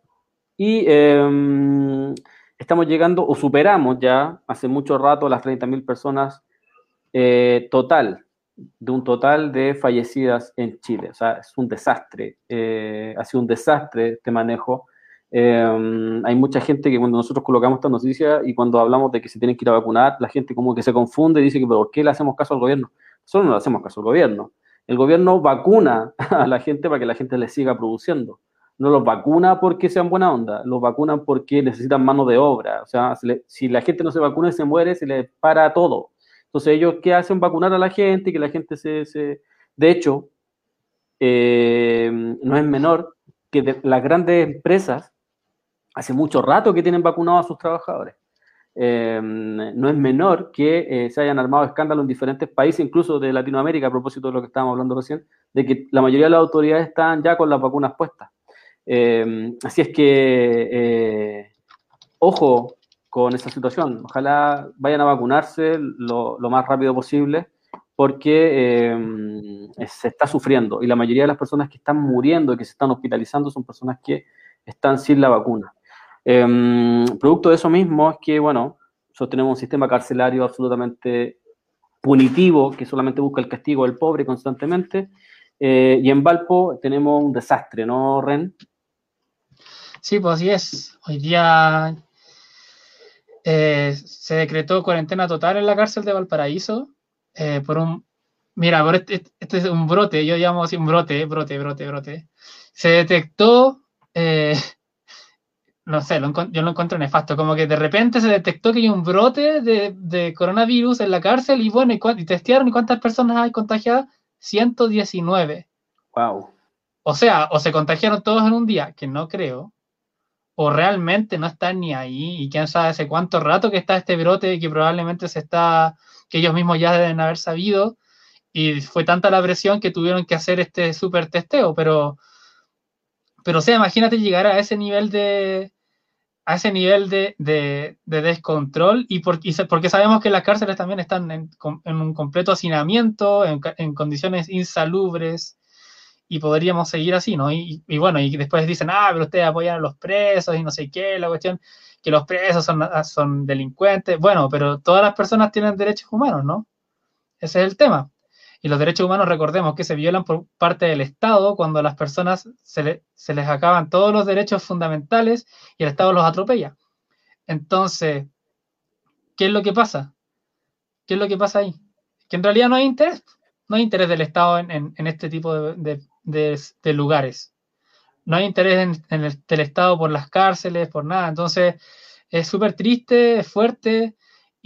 y em, estamos llegando o superamos ya hace mucho rato las 30.000 personas eh, total de un total de fallecidas en Chile. O sea, es un desastre. Eh, ha sido un desastre este manejo. Eh, hay mucha gente que cuando nosotros colocamos esta noticia y cuando hablamos de que se tienen que ir a vacunar, la gente como que se confunde y dice que ¿por qué le hacemos caso al gobierno? Nosotros no le hacemos caso al gobierno. El gobierno vacuna a la gente para que la gente le siga produciendo. No los vacuna porque sean buena onda, los vacunan porque necesitan mano de obra. O sea, si la gente no se vacuna y se muere, se le para todo. Entonces ellos, ¿qué hacen? Vacunar a la gente y que la gente se... se... De hecho, eh, no es menor que las grandes empresas hace mucho rato que tienen vacunados a sus trabajadores. Eh, no es menor que eh, se hayan armado escándalos en diferentes países, incluso de Latinoamérica, a propósito de lo que estábamos hablando recién, de que la mayoría de las autoridades están ya con las vacunas puestas. así es que, ojo, con esa situación. Ojalá vayan a vacunarse lo, más rápido posible porque eh, se está sufriendo y la mayoría de las personas que están muriendo y que se están hospitalizando son personas que están sin la vacuna. Em, producto de eso mismo es que, bueno, nosotros tenemos un sistema carcelario absolutamente punitivo que solamente busca el castigo del pobre constantemente eh, y en Valpo tenemos un desastre, ¿no, Ren? Sí, pues así es. Hoy día eh, se decretó cuarentena total en la cárcel de Valparaíso eh, por un... Mira, este, este, es un brote, yo llamo así un brote, brote, brote, brote. Se detectó, no sé, yo lo encuentro nefasto, como que de repente se detectó que hay un brote de, coronavirus en la cárcel y bueno, y, testearon y cuántas personas hay contagiadas, 119. Wow. O sea, o se contagiaron todos en un día, que no creo, o realmente no están ni ahí y quién sabe hace cuánto rato que está este brote y que probablemente se está, que ellos mismos ya deben haber sabido y fue tanta la presión que tuvieron que hacer este súper testeo, pero, pero o sea, imagínate llegar a ese nivel de, a ese nivel de, de, descontrol y, por, porque sabemos que las cárceles también están en, en un completo hacinamiento, en, en condiciones insalubres, y podríamos seguir así, ¿no? Y, bueno, y después dicen, ah, pero ustedes apoyan a los presos y no sé qué, la cuestión, que los presos son, ah, son delincuentes. Bueno, pero todas las personas tienen derechos humanos, ¿no? Ese es el tema. Y los derechos humanos, recordemos que se violan por parte del Estado cuando a las personas se, se les acaban todos los derechos fundamentales y el Estado los atropella. Entonces, ¿qué es lo que pasa? ¿Qué es lo que pasa ahí? Que en realidad no hay interés. No hay interés del Estado en, en, este tipo de, de, lugares. No hay interés del Estado por las cárceles, por nada. Entonces, es súper triste, es fuerte.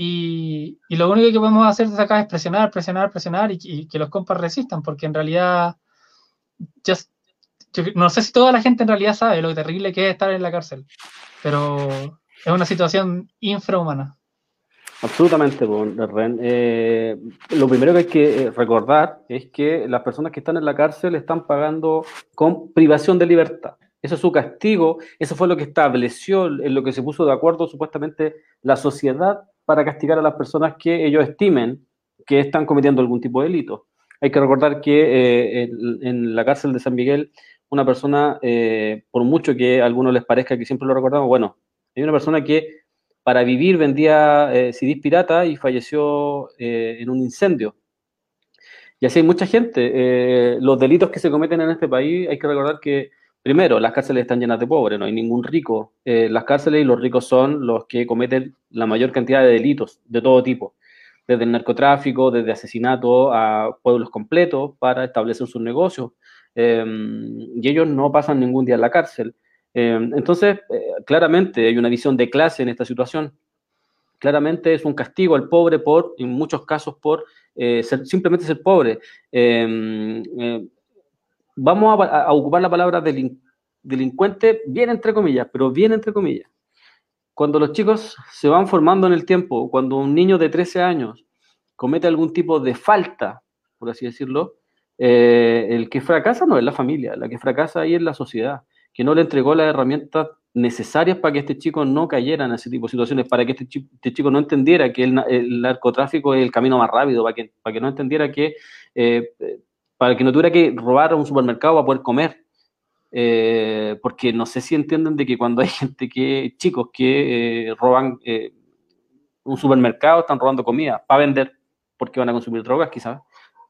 Y, y, lo único que podemos hacer desde acá es presionar, presionar, presionar y, que los compas resistan, porque en realidad, just, no sé si toda la gente en realidad sabe lo terrible que es estar en la cárcel, pero es una situación infrahumana. Absolutamente, Ren. Eh, lo primero que hay que eh, recordar es que las personas que están en la cárcel están pagando con privación de libertad. Eso es su castigo, eso fue lo que estableció, en lo que se puso de acuerdo supuestamente la sociedad para castigar a las personas que ellos estimen que están cometiendo algún tipo de delito. Hay que recordar que eh, en, la cárcel de San Miguel, una persona, por mucho que a algunos les parezca que siempre lo recordamos, bueno, hay una persona que para vivir vendía eh, CDs pirata y falleció eh, en un incendio. Y así hay mucha gente. Eh, los delitos que se cometen en este país, hay que recordar que, primero, las cárceles están llenas de pobres, no hay ningún rico. Eh, las cárceles y los ricos son los que cometen la mayor cantidad de delitos de todo tipo, desde el narcotráfico, desde asesinato a pueblos completos para establecer sus negocios. y ellos no pasan ningún día en la cárcel. entonces, claramente hay una visión de clase en esta situación. Claramente es un castigo al pobre por, en muchos casos, por simplemente ser pobre. Vamos a, ocupar la palabra delincuente bien entre comillas, pero bien entre comillas. Cuando los chicos se van formando en el tiempo, cuando un niño de 13 años comete algún tipo de falta, por así decirlo, eh, el que fracasa no es la familia, la que fracasa ahí es la sociedad, que no le entregó las herramientas necesarias para que este chico no cayera en ese tipo de situaciones, para que este chico, este chico no entendiera que el, narcotráfico es el camino más rápido, para que, para que no entendiera que, eh, para que no tuviera que robar a un supermercado para poder comer, eh, porque no sé si entienden de que cuando hay gente que, chicos que eh, roban eh, un supermercado, están robando comida para vender, porque van a consumir drogas quizás,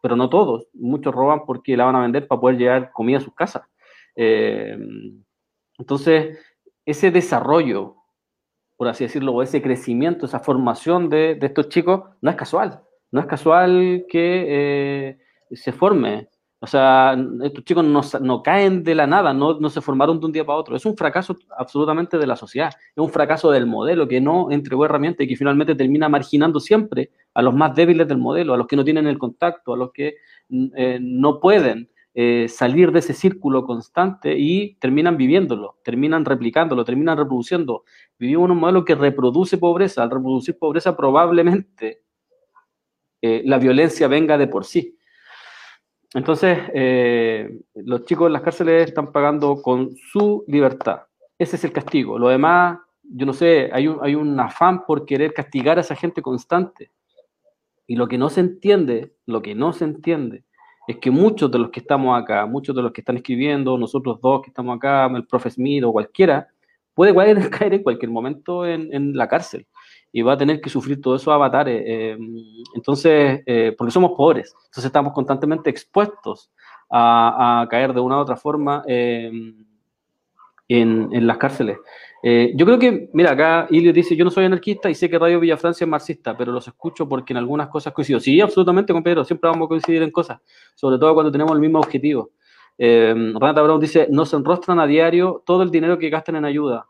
pero no todos, muchos roban porque la van a vender para poder llevar comida a sus casas. entonces, ese desarrollo, por así decirlo, o ese crecimiento, esa formación de, de estos chicos, no es casual, no es casual que se forme o sea, estos chicos no, caen de la nada, no, se formaron de un día para otro. Es un fracaso absolutamente de la sociedad, es un fracaso del modelo que no entregó herramientas y que finalmente termina marginando siempre a los más débiles del modelo, a los que no tienen el contacto, a los que eh, no pueden eh, salir de ese círculo constante y terminan viviéndolo, terminan replicándolo, terminan reproduciendo. Vivimos en un modelo que reproduce pobreza. Al reproducir pobreza probablemente eh, la violencia venga de por sí entonces, eh, los chicos en las cárceles están pagando con su libertad. Ese es el castigo. Lo demás, yo no sé, hay un, hay un afán por querer castigar a esa gente constante. Y lo que no se entiende, lo que no se entiende, es que muchos de los que estamos acá, muchos de los que están escribiendo, nosotros dos que estamos acá, el profe Smith o cualquiera, puede caer en cualquier momento en, en la cárcel y va a tener que sufrir todos esos avatares. Eh, entonces, eh, porque somos pobres, entonces estamos constantemente expuestos a, caer de una u otra forma eh, en, las cárceles. yo creo que, mira, acá Ilio dice, yo no soy anarquista y sé que Radio Villa Francia es marxista, pero los escucho porque en algunas cosas coincido. Sí, absolutamente, compañero, siempre vamos a coincidir en cosas, sobre todo cuando tenemos el mismo objetivo. Renata Brown dice, nos enrostran a diario todo el dinero que gastan en ayuda.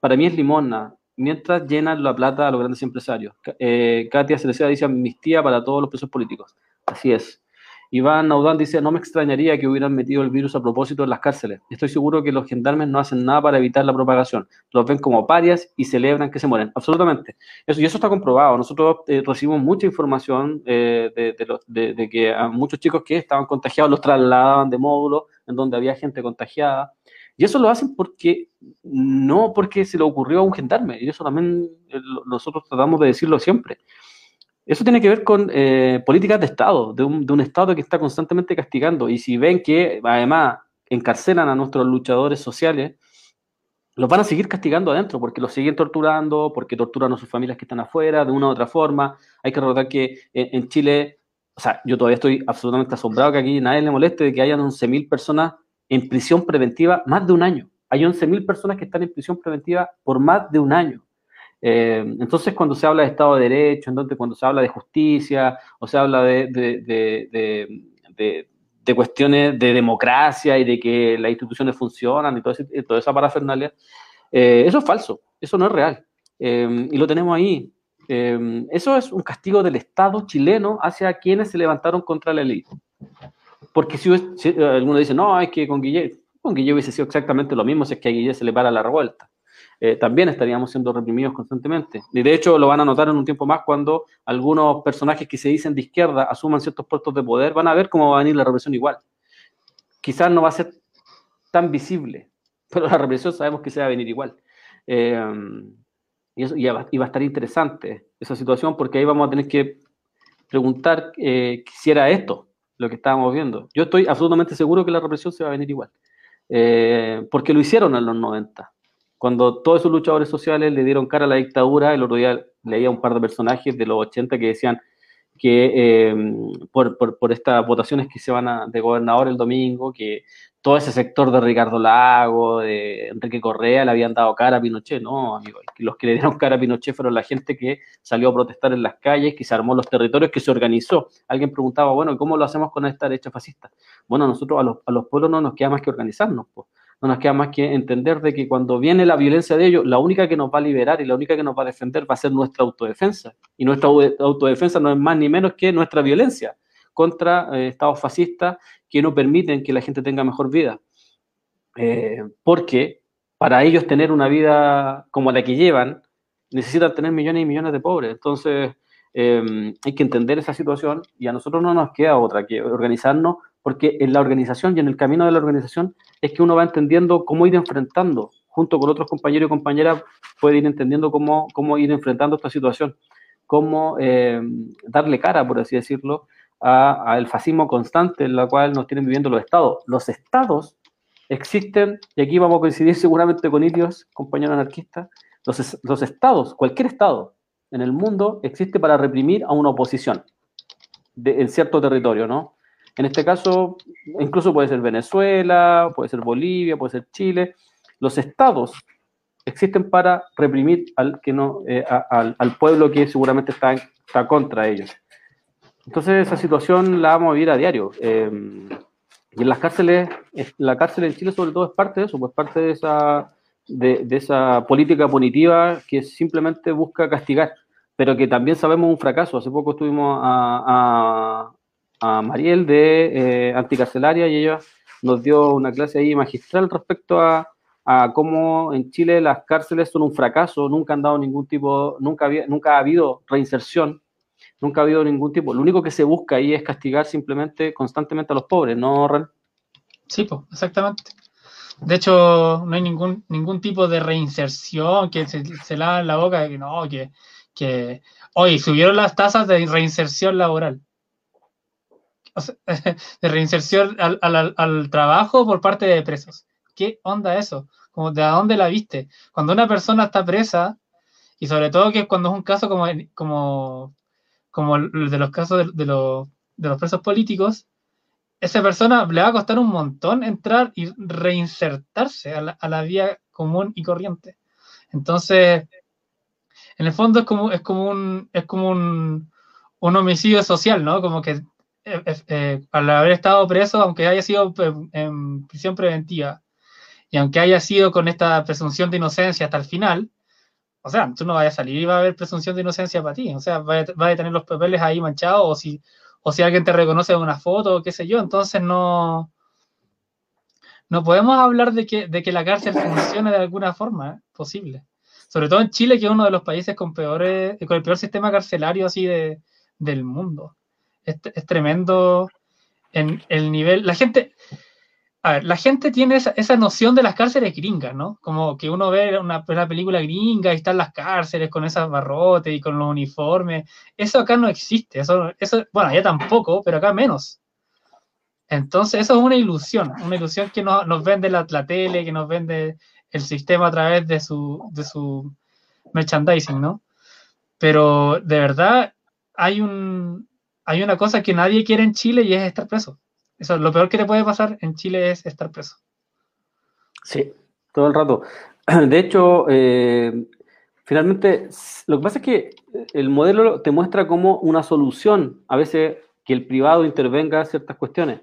Para mí es limona, mientras llenan la plata a los grandes empresarios. Eh, Katia Cereceda dice amnistía para todos los presos políticos. Así es. Iván Naudán dice, no me extrañaría que hubieran metido el virus a propósito en las cárceles. Estoy seguro que los gendarmes no hacen nada para evitar la propagación. Los ven como parias y celebran que se mueren. Absolutamente. Eso, y eso está comprobado. Nosotros eh, recibimos mucha información eh, de, que a muchos chicos que estaban contagiados los trasladaban de módulo en donde había gente contagiada. Y eso lo hacen porque no porque se le ocurrió a un gendarme, y eso también eh, nosotros tratamos de decirlo siempre. Eso tiene que ver con eh, políticas de Estado, de un, de un, Estado que está constantemente castigando. Y si ven que además encarcelan a nuestros luchadores sociales, los van a seguir castigando adentro, porque los siguen torturando, porque torturan a sus familias que están afuera, de una u otra forma. Hay que recordar que en, en Chile, o sea, yo todavía estoy absolutamente asombrado que aquí nadie le moleste de que hayan 11.000 personas en prisión preventiva más de un año. Hay 11.000 personas que están en prisión preventiva por más de un año. Eh, entonces, cuando se habla de Estado de Derecho, entonces cuando se habla de justicia, o se habla de, de, cuestiones de democracia y de que las instituciones funcionan y todo toda esa parafernalia, eh, eso es falso, eso no es real. Eh, y lo tenemos ahí. eso es un castigo del Estado chileno hacia quienes se levantaron contra la ley. Porque si, eh, alguno dice, no, es que con Guille, con Guille hubiese sido exactamente lo mismo si es que a Guille se le para la revuelta. Eh, también estaríamos siendo reprimidos constantemente. Y de hecho lo van a notar en un tiempo más cuando algunos personajes que se dicen de izquierda asuman ciertos puestos de poder, van a ver cómo va a venir la represión igual. Quizás no va a ser tan visible, pero la represión sabemos que se va a venir igual. Eh, y, eso, va, a estar interesante esa situación porque ahí vamos a tener que preguntar era esto, lo que estábamos viendo. Yo estoy absolutamente seguro que la represión se va a venir igual, eh, porque lo hicieron en los 90. Cuando todos esos luchadores sociales le dieron cara a la dictadura, el otro día leía un par de personajes de los 80 que decían que eh, por, por, estas votaciones que se van a, de gobernador el domingo, que todo ese sector de Ricardo Lago, de Enrique Correa, le habían dado cara a Pinochet. No, amigo, los que le dieron cara a Pinochet fueron la gente que salió a protestar en las calles, que se armó los territorios, que se organizó. Alguien preguntaba, bueno, ¿cómo lo hacemos con esta derecha fascista? Bueno, nosotros a los, a los pueblos no nos queda más que organizarnos. Pues. no nos queda más que entender de que cuando viene la violencia de ellos, la única que nos va a liberar y la única que nos va a defender va a ser nuestra autodefensa. Y nuestra autodefensa no es más ni menos que nuestra violencia contra eh, estados fascistas que no permiten que la gente tenga mejor vida. Eh, porque para ellos tener una vida como la que llevan, necesitan tener millones y millones de pobres. Entonces, eh, hay que entender esa situación y a nosotros no nos queda otra que organizarnos porque en la organización y en el camino de la organización es que uno va entendiendo cómo ir enfrentando, junto con otros compañeros y compañeras, puede ir entendiendo cómo, cómo ir enfrentando esta situación, cómo eh, darle cara, por así decirlo, al fascismo constante en la cual nos tienen viviendo los estados. Los estados existen, y aquí vamos a coincidir seguramente con Ilios, compañero anarquista, los, los estados, cualquier estado en el mundo existe para reprimir a una oposición de, en cierto territorio, ¿no? En este caso, incluso puede ser Venezuela, puede ser Bolivia, puede ser Chile. Los estados existen para reprimir al, que no, eh, al, pueblo que seguramente está, está contra ellos. Entonces esa situación la vamos a vivir a diario. Eh, y en las cárceles, la cárcel en Chile sobre todo es parte de eso, pues parte de esa, de, esa política punitiva que simplemente busca castigar, pero que también sabemos un fracaso. Hace poco estuvimos a, a Mariel de eh, Anticarcelaria y ella nos dio una clase ahí magistral respecto a, cómo en Chile las cárceles son un fracaso, nunca han dado ningún tipo, nunca, había, nunca ha habido reinserción, nunca ha habido ningún tipo. Lo único que se busca ahí es castigar simplemente, constantemente a los pobres, ¿no, Ren? Sí, pues, exactamente. De hecho, no hay ningún, ningún tipo de reinserción que se, se lava en la boca que no, que, que hoy subieron las tasas de reinserción laboral. de reinserción al, trabajo por parte de presos. ¿Qué onda eso? Como, ¿De dónde la viste? Cuando una persona está presa, y sobre todo que cuando es un caso como, como, como de los casos de, los, de los presos políticos, esa persona le va a costar un montón entrar y reinsertarse a la, a la vía común y corriente. Entonces, en el fondo es como, es como un, es como un, un homicidio social, ¿no? Como que eh, eh, al haber estado preso, aunque haya sido pues, en prisión preventiva, y aunque haya sido con esta presunción de inocencia hasta el final, o sea, tú no vayas a salir y va a haber presunción de inocencia para ti, o sea, va a, tener los papeles ahí manchados, o si, o si alguien te reconoce en una foto, o qué sé yo, entonces no, no podemos hablar de que, de que la cárcel funcione de alguna forma ¿eh? posible. Sobre todo en Chile, que es uno de los países con, peores, con el peor sistema carcelario así de, del mundo es, tremendo en el nivel. La gente, la gente tiene esa, esa, noción de las cárceles gringas, ¿no? Como que uno ve una, una, película gringa y están las cárceles con esas barrotes y con los uniformes. Eso acá no existe. Eso, eso, bueno, allá tampoco, pero acá menos. Entonces, eso es una ilusión, una ilusión que nos, nos vende la, la, tele, que nos vende el sistema a través de su, de su merchandising, ¿no? Pero de verdad hay un, hay una cosa que nadie quiere en Chile y es estar preso. Eso, lo peor que te puede pasar en Chile es estar preso. Sí, todo el rato. De hecho, eh, finalmente, lo que pasa es que el modelo te muestra como una solución, a veces que el privado intervenga en ciertas cuestiones.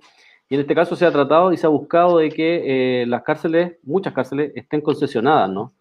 Y en este caso se ha tratado y se ha buscado de que eh, las cárceles, muchas cárceles, estén concesionadas, ¿no?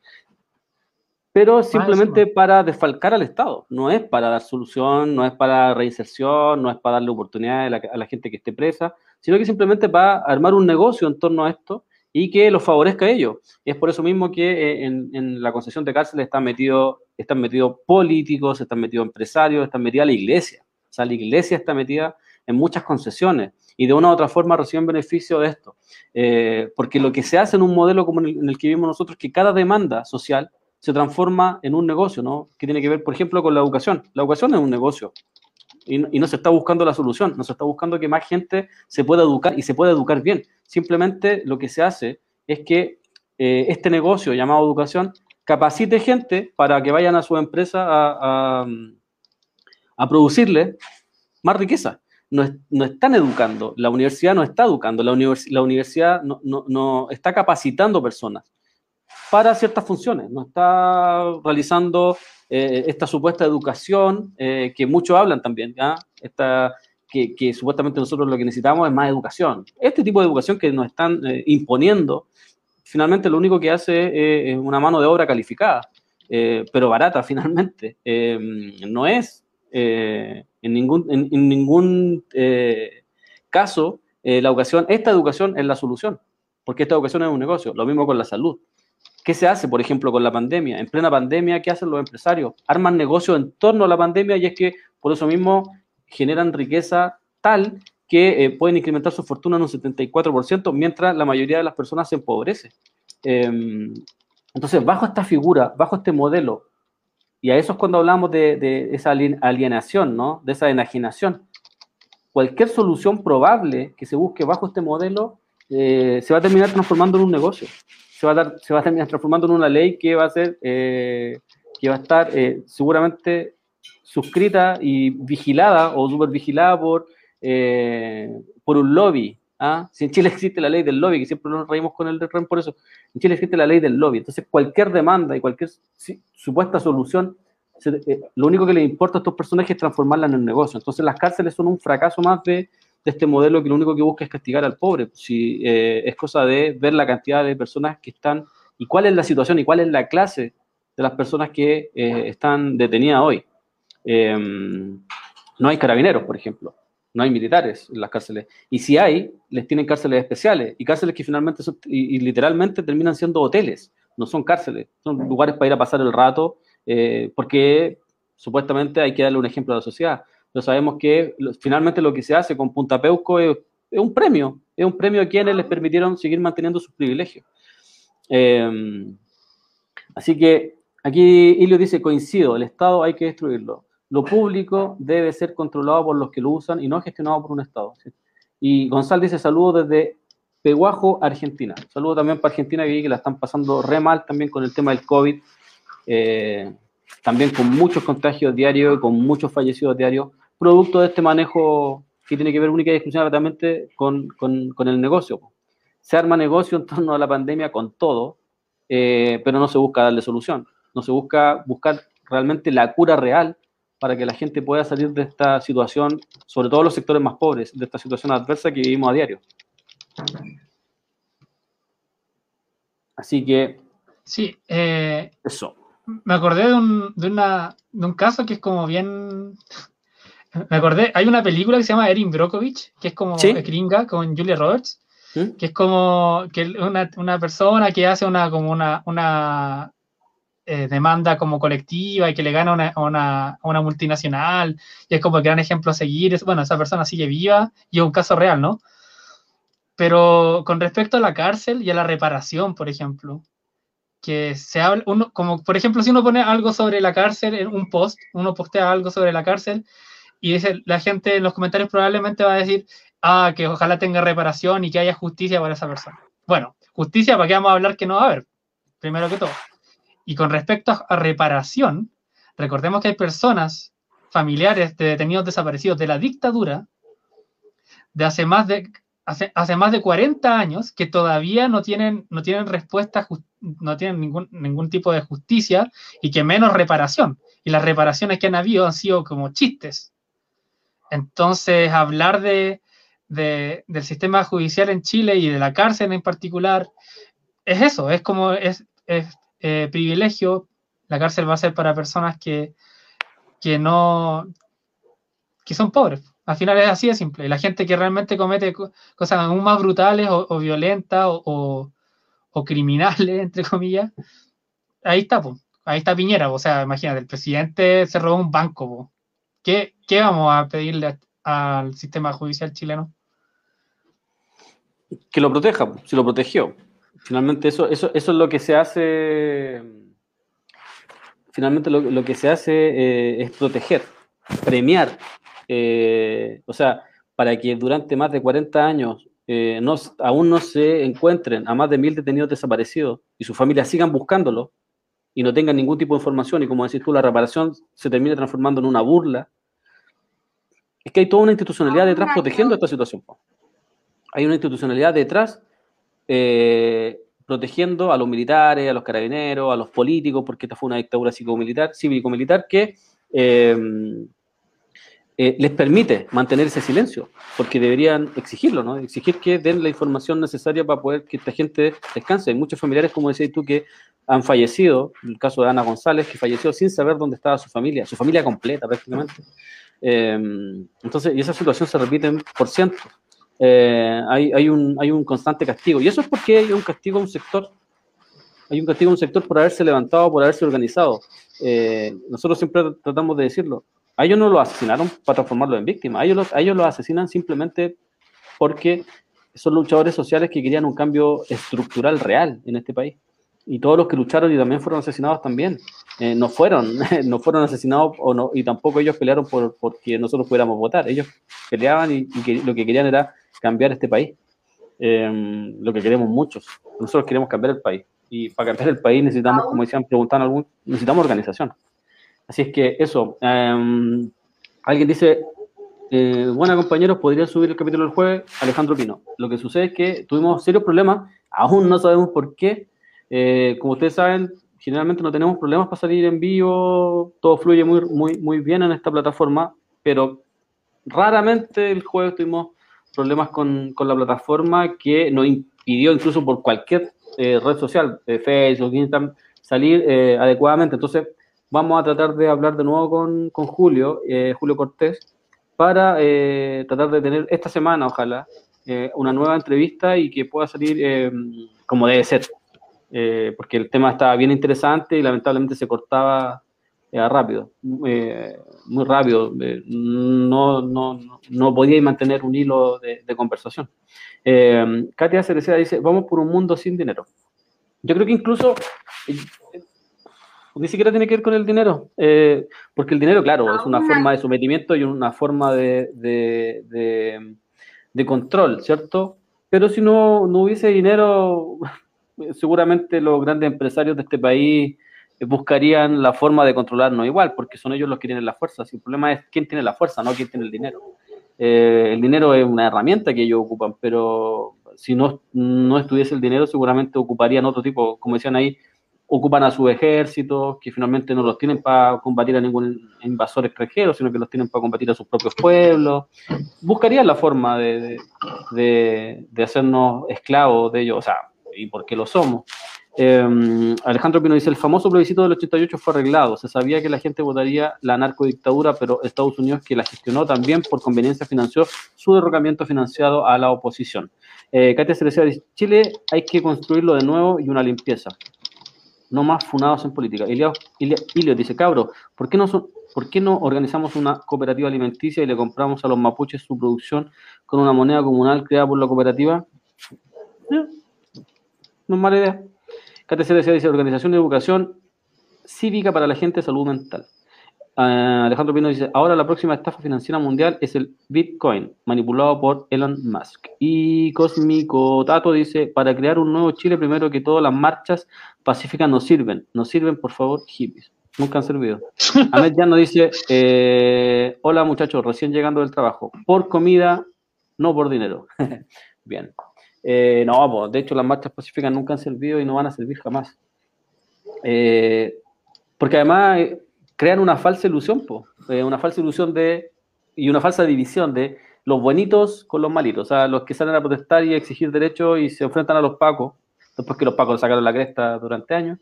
pero simplemente para desfalcar al Estado, no es para dar solución, no es para reinserción, no es para darle oportunidades a la, gente que esté presa, sino que simplemente para armar un negocio en torno a esto y que los favorezca a ellos. Y es por eso mismo que eh, en, la concesión de cárceles están metidos están metidos políticos, están metidos empresarios, están metida la iglesia. O sea, la iglesia está metida en muchas concesiones y de una u otra forma reciben beneficio de esto. Eh, porque lo que se hace en un modelo como en el que vivimos nosotros, que cada demanda social se transforma en un negocio, ¿no? Que tiene que ver, por ejemplo, con la educación. La educación es un negocio y, no se está buscando la solución, no se está buscando que más gente se pueda educar y se pueda educar bien. Simplemente lo que se hace es que eh, este negocio llamado educación capacite gente para que vayan a su empresa a, producirle más riqueza. No, no, están educando, la universidad no está educando, la, la universidad no está capacitando personas para ciertas funciones, no está realizando eh, esta supuesta educación eh, que muchos hablan también, Esta, que, supuestamente nosotros lo que necesitamos es más educación. Este tipo de educación que nos están eh, imponiendo finalmente lo único que hace es una mano de obra calificada, pero barata finalmente. no es en ningún, en, ningún caso la educación, esta educación es la solución, porque esta educación es un negocio. Lo mismo con la salud. ¿Qué se hace, por ejemplo, con la pandemia? En plena pandemia, ¿qué hacen los empresarios? Arman negocios en torno a la pandemia y es que por eso mismo generan riqueza tal que eh, pueden incrementar su fortuna en un 74%, mientras la mayoría de las personas se empobrece. Em, entonces, bajo esta figura, bajo este modelo, y a eso es cuando hablamos de, esa alienación, ¿no? de esa enajenación, cualquier solución probable que se busque bajo este modelo eh, se va a terminar transformando en un negocio se va a, dar, se va a terminar transformando en una ley que va a ser, eh, que va a estar eh, seguramente suscrita y vigilada o supervigilada por, eh, por un lobby. ¿ah? Si en Chile existe la ley del lobby, que siempre nos reímos con el REN por eso, en Chile existe la ley del lobby. Entonces, cualquier demanda y cualquier supuesta solución, lo único que le importa a estos personajes es transformarla en un negocio. Entonces, las cárceles son un fracaso más de de este modelo que lo único que busca es castigar al pobre. Si eh, es cosa de ver la cantidad de personas que están y cuál es la situación y cuál es la clase de las personas que eh, están detenidas hoy. Em, no hay carabineros, por ejemplo, no hay militares en las cárceles. Y si hay, les tienen cárceles especiales y cárceles que finalmente y, literalmente terminan siendo hoteles, no son cárceles, son lugares para ir a pasar el rato, eh, porque supuestamente hay que darle un ejemplo a la sociedad pero sabemos que finalmente lo que se hace con Punta Peuco es, un premio, es un premio a quienes les permitieron seguir manteniendo sus privilegios. Em, así que aquí Ilio dice, coincido, el Estado hay que destruirlo. Lo público debe ser controlado por los que lo usan y no gestionado por un Estado. Y Gonzalo dice, saludos desde Peguajo, Argentina. Saludos también para Argentina, que la están pasando re mal también con el tema del COVID. Eh, también con muchos contagios diarios, con muchos fallecidos diarios producto de este manejo que tiene que ver única y exclusivamente con, con, el negocio. Se arma negocio en torno a la pandemia con todo, eh, pero no se busca darle solución. No se busca buscar realmente la cura real para que la gente pueda salir de esta situación, sobre todo los sectores más pobres, de esta situación adversa que vivimos a diario. Así que... Sí, eh, eso. Me acordé de un, de, una, de un caso que es como bien me acordé, hay una película que se llama Erin Brockovich, que es como gringa con Julia Roberts, ¿Mm? que es como que una, una, persona que hace una como una, una eh, demanda como colectiva y que le gana una, una, una, multinacional y es como el gran ejemplo a seguir. Es, bueno, esa persona sigue viva y es un caso real, ¿no? Pero con respecto a la cárcel y a la reparación, por ejemplo, que se habla, uno, como por ejemplo, si uno pone algo sobre la cárcel en un post, uno postea algo sobre la cárcel y dice, la gente en los comentarios probablemente va a decir, ah, que ojalá tenga reparación y que haya justicia para esa persona. Bueno, justicia, ¿para qué vamos a hablar que no va a haber? Primero que todo. Y con respecto a reparación, recordemos que hay personas familiares de detenidos desaparecidos de la dictadura de hace más de, hace, más de 40 años que todavía no tienen, no tienen respuesta, no tienen ningún, ningún tipo de justicia y que menos reparación. Y las reparaciones que han habido han sido como chistes. Entonces, hablar de, del sistema judicial en Chile y de la cárcel en particular, es eso, es como es, eh, privilegio. La cárcel va a ser para personas que, que no, que son pobres. Al final es así de simple. La gente que realmente comete cosas aún más brutales o, violentas o, criminales, entre comillas, ahí está, ahí está Piñera. O sea, imagínate, el presidente se robó un banco. ¿Qué, vamos a pedirle al sistema judicial chileno? Que lo proteja, si lo protegió. Finalmente eso, es lo que se hace, finalmente lo, que se hace eh, es proteger, premiar. Eh, o sea, para que durante más de 40 años eh, aún no se encuentren a más de mil detenidos desaparecidos y sus familias sigan buscándolo, y no tengan ningún tipo de información y como decís tú, la reparación se termina transformando en una burla, es que hay toda una institucionalidad detrás protegiendo esta situación. Hay una institucionalidad detrás eh, protegiendo a los militares, a los carabineros, a los políticos, porque esta fue una dictadura cívico-militar, cívico-militar que eh, eh, les permite mantener ese silencio, porque deberían exigirlo, ¿no? Exigir que den la información necesaria para poder que esta gente descanse. Hay muchos familiares, como decías tú, que han fallecido, el caso de Ana González, que falleció sin saber dónde estaba su familia, su familia completa prácticamente. Eh, entonces, y esa situación se repite por ciento. Eh, hay, un, hay un constante castigo. Y eso es porque hay un castigo a un sector, hay un castigo a un sector por haberse levantado, por haberse organizado. nosotros siempre tratamos de decirlo, a ellos no lo asesinaron para transformarlo en víctima, a ellos, los, ellos los asesinan simplemente porque son luchadores sociales que querían un cambio estructural real en este país. Y todos los que lucharon y también fueron asesinados también, eh, no fueron, no fueron asesinados o no, y tampoco ellos pelearon por porque nosotros pudiéramos votar. Ellos peleaban y, lo que querían era cambiar este país. Em, lo que queremos muchos. Nosotros queremos cambiar el país. Y para cambiar el país necesitamos, como decían, preguntar algún, necesitamos organización. Así es que eso. Em, alguien dice, eh, bueno compañeros, podría subir el capítulo del jueves, Alejandro Pino. Lo que sucede es que tuvimos serios problemas, aún no sabemos por qué. Eh, como ustedes saben, generalmente no tenemos problemas para salir en vivo, todo fluye muy, muy, muy bien en esta plataforma, pero raramente el jueves tuvimos problemas con, con la plataforma que nos impidió incluso por cualquier eh, red social, Facebook, Instagram, salir adecuadamente. Entonces, vamos a tratar de hablar de nuevo con, con Julio, eh, Julio Cortés, para eh, tratar de tener esta semana, ojalá, eh, una nueva entrevista y que pueda salir como debe ser, porque el tema estaba bien interesante y lamentablemente se cortaba rápido, muy rápido, no, no, no podía mantener un hilo de, de conversación. Katia Cereceda dice, vamos por un mundo sin dinero. Yo creo que incluso ni siquiera tiene que ver con el dinero, eh, porque el dinero, claro, es una forma de sometimiento y una forma de, de, control, ¿cierto? Pero si no, no hubiese dinero, seguramente los grandes empresarios de este país buscarían la forma de controlarnos igual, porque son ellos los que tienen la fuerza. Si el problema es quién tiene la fuerza, no quién tiene el dinero. Eh, el dinero es una herramienta que ellos ocupan, pero si no, no estuviese el dinero, seguramente ocuparían otro tipo, como decían ahí, ocupan a sus ejércitos, que finalmente no los tienen para combatir a ningún invasor extranjero, sino que los tienen para combatir a sus propios pueblos. Buscarían la forma de, de, hacernos esclavos de ellos, o sea, y porque lo somos. Em, Alejandro Pino dice, el famoso plebiscito del 88 fue arreglado, se sabía que la gente votaría la narcodictadura, pero Estados Unidos, que la gestionó también por conveniencia, financió su derrocamiento financiado a la oposición. Eh, Katia Cerecea dice, Chile hay que construirlo de nuevo y una limpieza no más funados en política. Ilio, dice, cabro, ¿por qué, no ¿por qué no organizamos una cooperativa alimenticia y le compramos a los mapuches su producción con una moneda comunal creada por la cooperativa? No, es mala idea. KTC dice, organización de educación cívica para la gente de salud mental. Ah, Alejandro Pino dice, ahora la próxima estafa financiera mundial es el Bitcoin, manipulado por Elon Musk. Y Cosmico Tato dice, para crear un nuevo Chile, primero que todas las marchas pacíficas no sirven. No sirven, por favor, hippies. Nunca han servido. Ahmed nos dice, eh, hola muchachos, recién llegando del trabajo. Por comida, no por dinero. Bien. Eh, no, pues, de hecho las marchas pacíficas nunca han servido y no van a servir jamás. Eh, porque además crean una falsa ilusión, eh, una falsa ilusión de, y una falsa división de los buenitos con los malitos, o sea, los que salen a protestar y a exigir derechos y se enfrentan a los pacos, después que los pacos sacaron la cresta durante años,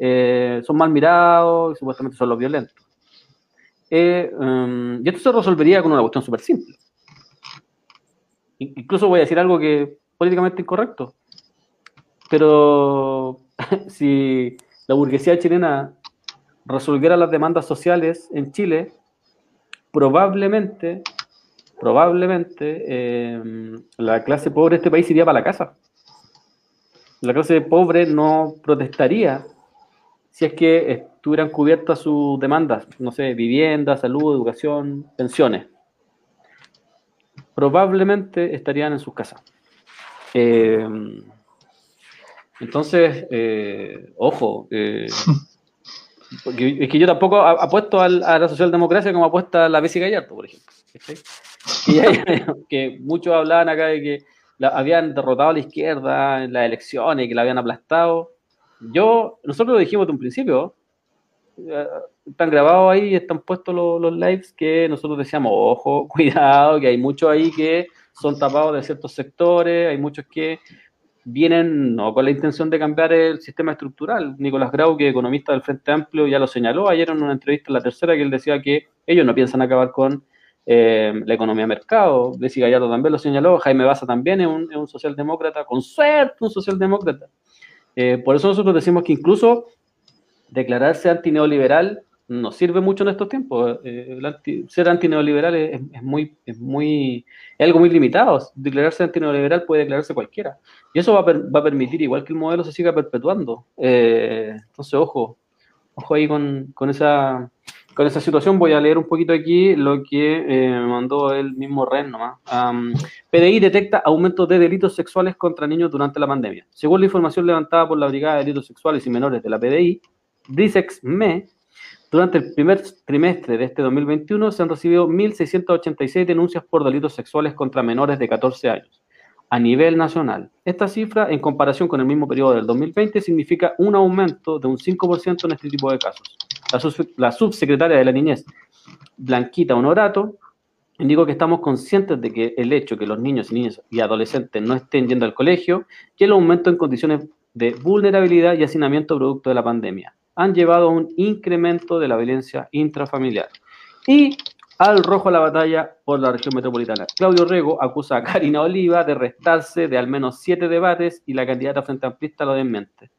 eh, son mal mirados y supuestamente son los violentos. Eh, um, y esto se resolvería con una cuestión súper simple. Incluso voy a decir algo que es políticamente incorrecto, pero si la burguesía chilena resolviera las demandas sociales en Chile, probablemente, probablemente eh, la clase pobre de este país iría para la casa. La clase pobre no protestaría si es que estuvieran cubiertas sus demandas, no sé, vivienda, salud, educación, pensiones. Probablemente estarían en sus casas. Eh, entonces, eh, ojo, Porque es que yo tampoco apuesto a la socialdemocracia como apuesta a la Bessie Gallardo, por ejemplo. que muchos hablaban acá de que habían derrotado a la izquierda en las elecciones, que la habían aplastado. Yo, nosotros lo dijimos desde un principio, eh, están grabados ahí, están puestos los lives que nosotros decíamos, ojo, cuidado, que hay muchos ahí que son tapados de ciertos sectores, hay muchos que vienen no con la intención de cambiar el sistema estructural. Nicolás Grau, que es economista del Frente Amplio, ya lo señaló ayer en una entrevista en la tercera, que él decía que ellos no piensan acabar con eh, la economía de mercado. Desi Gallardo también lo señaló, Jaime Baza también es un, socialdemócrata, con suerte un socialdemócrata. Eh, por eso nosotros decimos que incluso declararse antineoliberal no sirve mucho en estos tiempos. Eh, ser antineoliberal es, muy, es muy, es algo muy limitado. Declararse antineoliberal puede declararse cualquiera. Y eso va va a permitir, igual que el modelo se siga perpetuando. Eh, entonces, ojo, ojo ahí con, con, esa, con esa situación. Voy a leer un poquito aquí lo que eh, me mandó el mismo Ren nomás. PDI detecta aumento de delitos sexuales contra niños durante la pandemia. Según la información levantada por la Brigada de Delitos Sexuales y Menores de la PDI, DISEX-ME durante el primer trimestre de este 2021 se han recibido 1.686 denuncias por delitos sexuales contra menores de 14 años a nivel nacional. Esta cifra, en comparación con el mismo periodo del 2020, significa un aumento de un 5% en este tipo de casos. La, subsecretaria de la Niñez, Blanquita Honorato, indicó que estamos conscientes de que el hecho que los niños y niñas y adolescentes no estén yendo al colegio y el aumento en condiciones de vulnerabilidad y hacinamiento producto de la pandemia han llevado a un incremento de la violencia intrafamiliar. Y al rojo la batalla por la región metropolitana. Claudio Rego acusa a Karina Oliva de restarse de al menos siete debates y la candidata frente amplista lo desmente.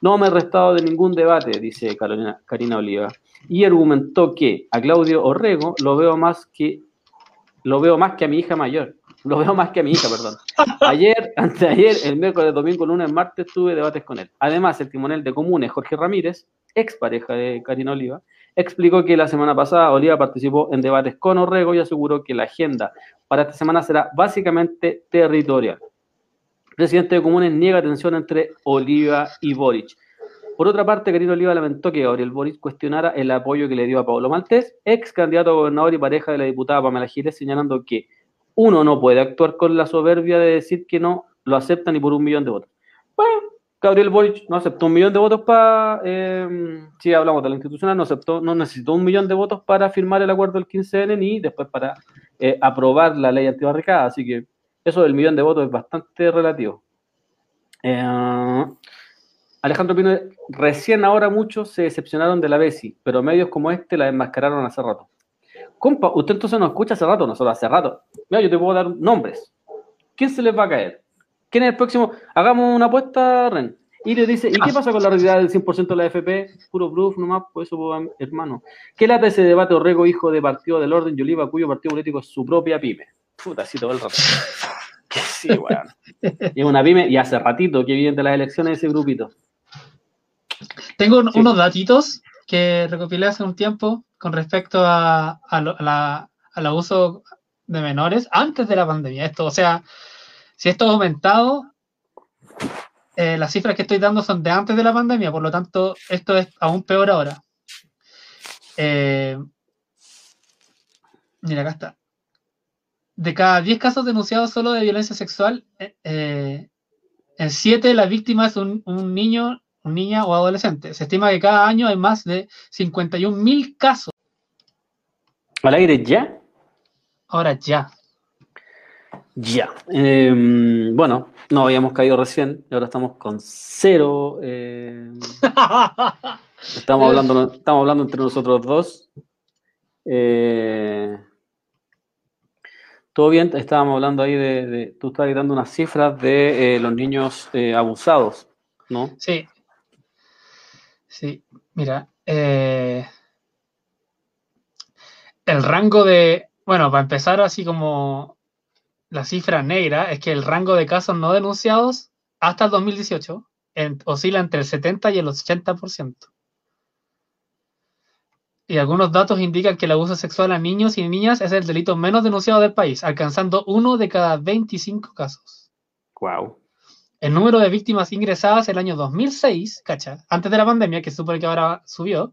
No me he restado de ningún debate, dice Carolina, Karina Oliva, y argumentó que a Claudio Orrego lo veo más que lo veo más que a mi hija mayor. Lo veo más que a mi hija, perdón. Ayer, anteayer, el miércoles, domingo, lunes, martes, tuve debates con él. Además, el timonel de comunes, Jorge Ramírez, ex pareja de Karina Oliva, explicó que la semana pasada Oliva participó en debates con Orrego y aseguró que la agenda para esta semana será básicamente territorial. Presidente de comunes niega tensión entre Oliva y Boric. Por otra parte, Karina Oliva lamentó que Gabriel Boric cuestionara el apoyo que le dio a Pablo Maltés, ex candidato a gobernador y pareja de la diputada Pamela Giles, señalando que uno no puede actuar con la soberbia de decir que no lo aceptan ni por un millón de votos. Bueno, Gabriel Boric no aceptó un millón de votos para, eh, si hablamos de la institucional, no aceptó, no necesitó un millón de votos para firmar el acuerdo del 15N ni después para eh, aprobar la ley antibarricada, así que eso del millón de votos es bastante relativo. Eh, Alejandro Pino, recién ahora muchos se decepcionaron de la BESI, pero medios como este la enmascararon hace rato. Compa, usted entonces nos escucha hace rato, nosotros hace rato. Mira, yo te puedo dar nombres. ¿Quién se les va a caer? ¿Quién es el próximo? Hagamos una apuesta, Ren. Y le dice, ¿y qué pasa con la realidad del 100% de la FP? Puro bluff nomás, pues eso, hermano. ¿Qué lata ese debate Orrego, hijo de Partido del Orden y Oliva, cuyo partido político es su propia pyme? Puta, así todo el rato. Sí, weón. Y es una pyme, y hace ratito que vienen de las elecciones ese grupito. Tengo unos datitos que recopilé hace un tiempo con respecto a, la, al abuso de menores antes de la pandemia. Esto, o sea, si esto ha aumentado, eh, las cifras que estoy dando son de antes de la pandemia, por lo tanto, esto es aún peor ahora. Eh, mira, acá está. De cada 10 casos denunciados solo de violencia sexual, eh, en 7 la víctima es un, un niño niña o adolescente. Se estima que cada año hay más de 51 mil casos. ¿Al aire ya? Ahora ya. Ya. Em, bueno, no habíamos caído recién y ahora estamos con cero. Em, estamos, hablando, estamos hablando entre nosotros dos. Eh, todo bien, estábamos hablando ahí de, tú estabas dando unas cifras de eh, los niños eh, abusados, ¿no? Sí, Sí, mira, eh, el rango de, bueno, para empezar así como la cifra negra, es que el rango de casos no denunciados hasta el 2018 oscila entre el 70 y el 80%. Y algunos datos indican que el abuso sexual a niños y niñas es el delito menos denunciado del país, alcanzando uno de cada 25 casos. Wow. El número de víctimas ingresadas el año 2006, cacha, antes de la pandemia, que supone que ahora subió,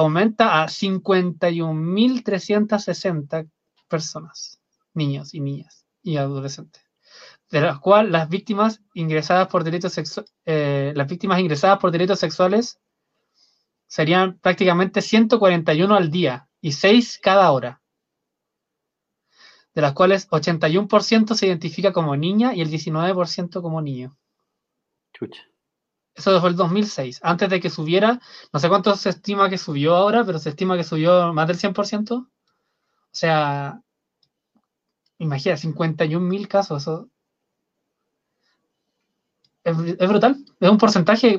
aumenta a 51.360 personas, niños y niñas y adolescentes, de las cuales las víctimas ingresadas por delitos eh, las víctimas ingresadas por delitos sexuales serían prácticamente 141 al día y 6 cada hora, de las cuales 81% se identifica como niña y el 19% como niño. Eso fue el 2006, antes de que subiera, no sé cuánto se estima que subió ahora, pero se estima que subió más del 100%. O sea, imagina, 51 mil casos, eso es, brutal, es un porcentaje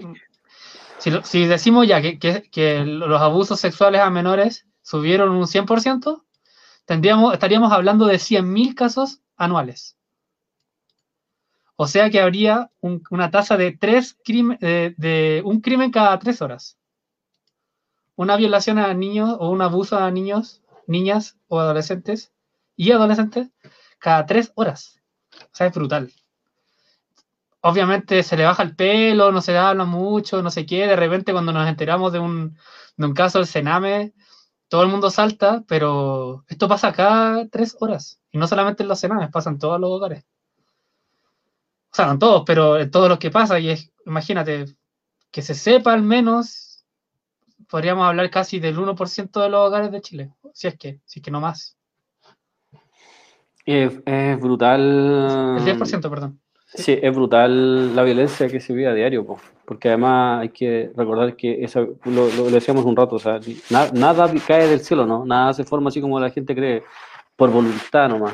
si, decimos ya que, los abusos sexuales a menores subieron un 100%, tendríamos, estaríamos hablando de 100.000 casos anuales. O sea que habría una tasa de, tres de, un crimen cada tres horas. Una violación a niños o un abuso a niños, niñas o adolescentes y adolescentes cada tres horas. O sea, es brutal obviamente se le baja el pelo, no se habla mucho, no sé qué, de repente cuando nos enteramos de un, de un caso del Sename, todo el mundo salta, pero esto pasa cada tres horas, y no solamente en los Senames, pasa en todos los hogares. O sea, no todos, pero en todos los que pasa, y es, imagínate, que se sepa al menos, podríamos hablar casi del 1% de los hogares de Chile, si es que, si es que no más. Es, es brutal. El 10%, perdón. Sí, es brutal la violencia que se vive a diario, porque además hay que recordar que eso lo, lo, decíamos un rato, o sea, nada cae del cielo, ¿no? Nada se forma así como la gente cree, por voluntad nomás,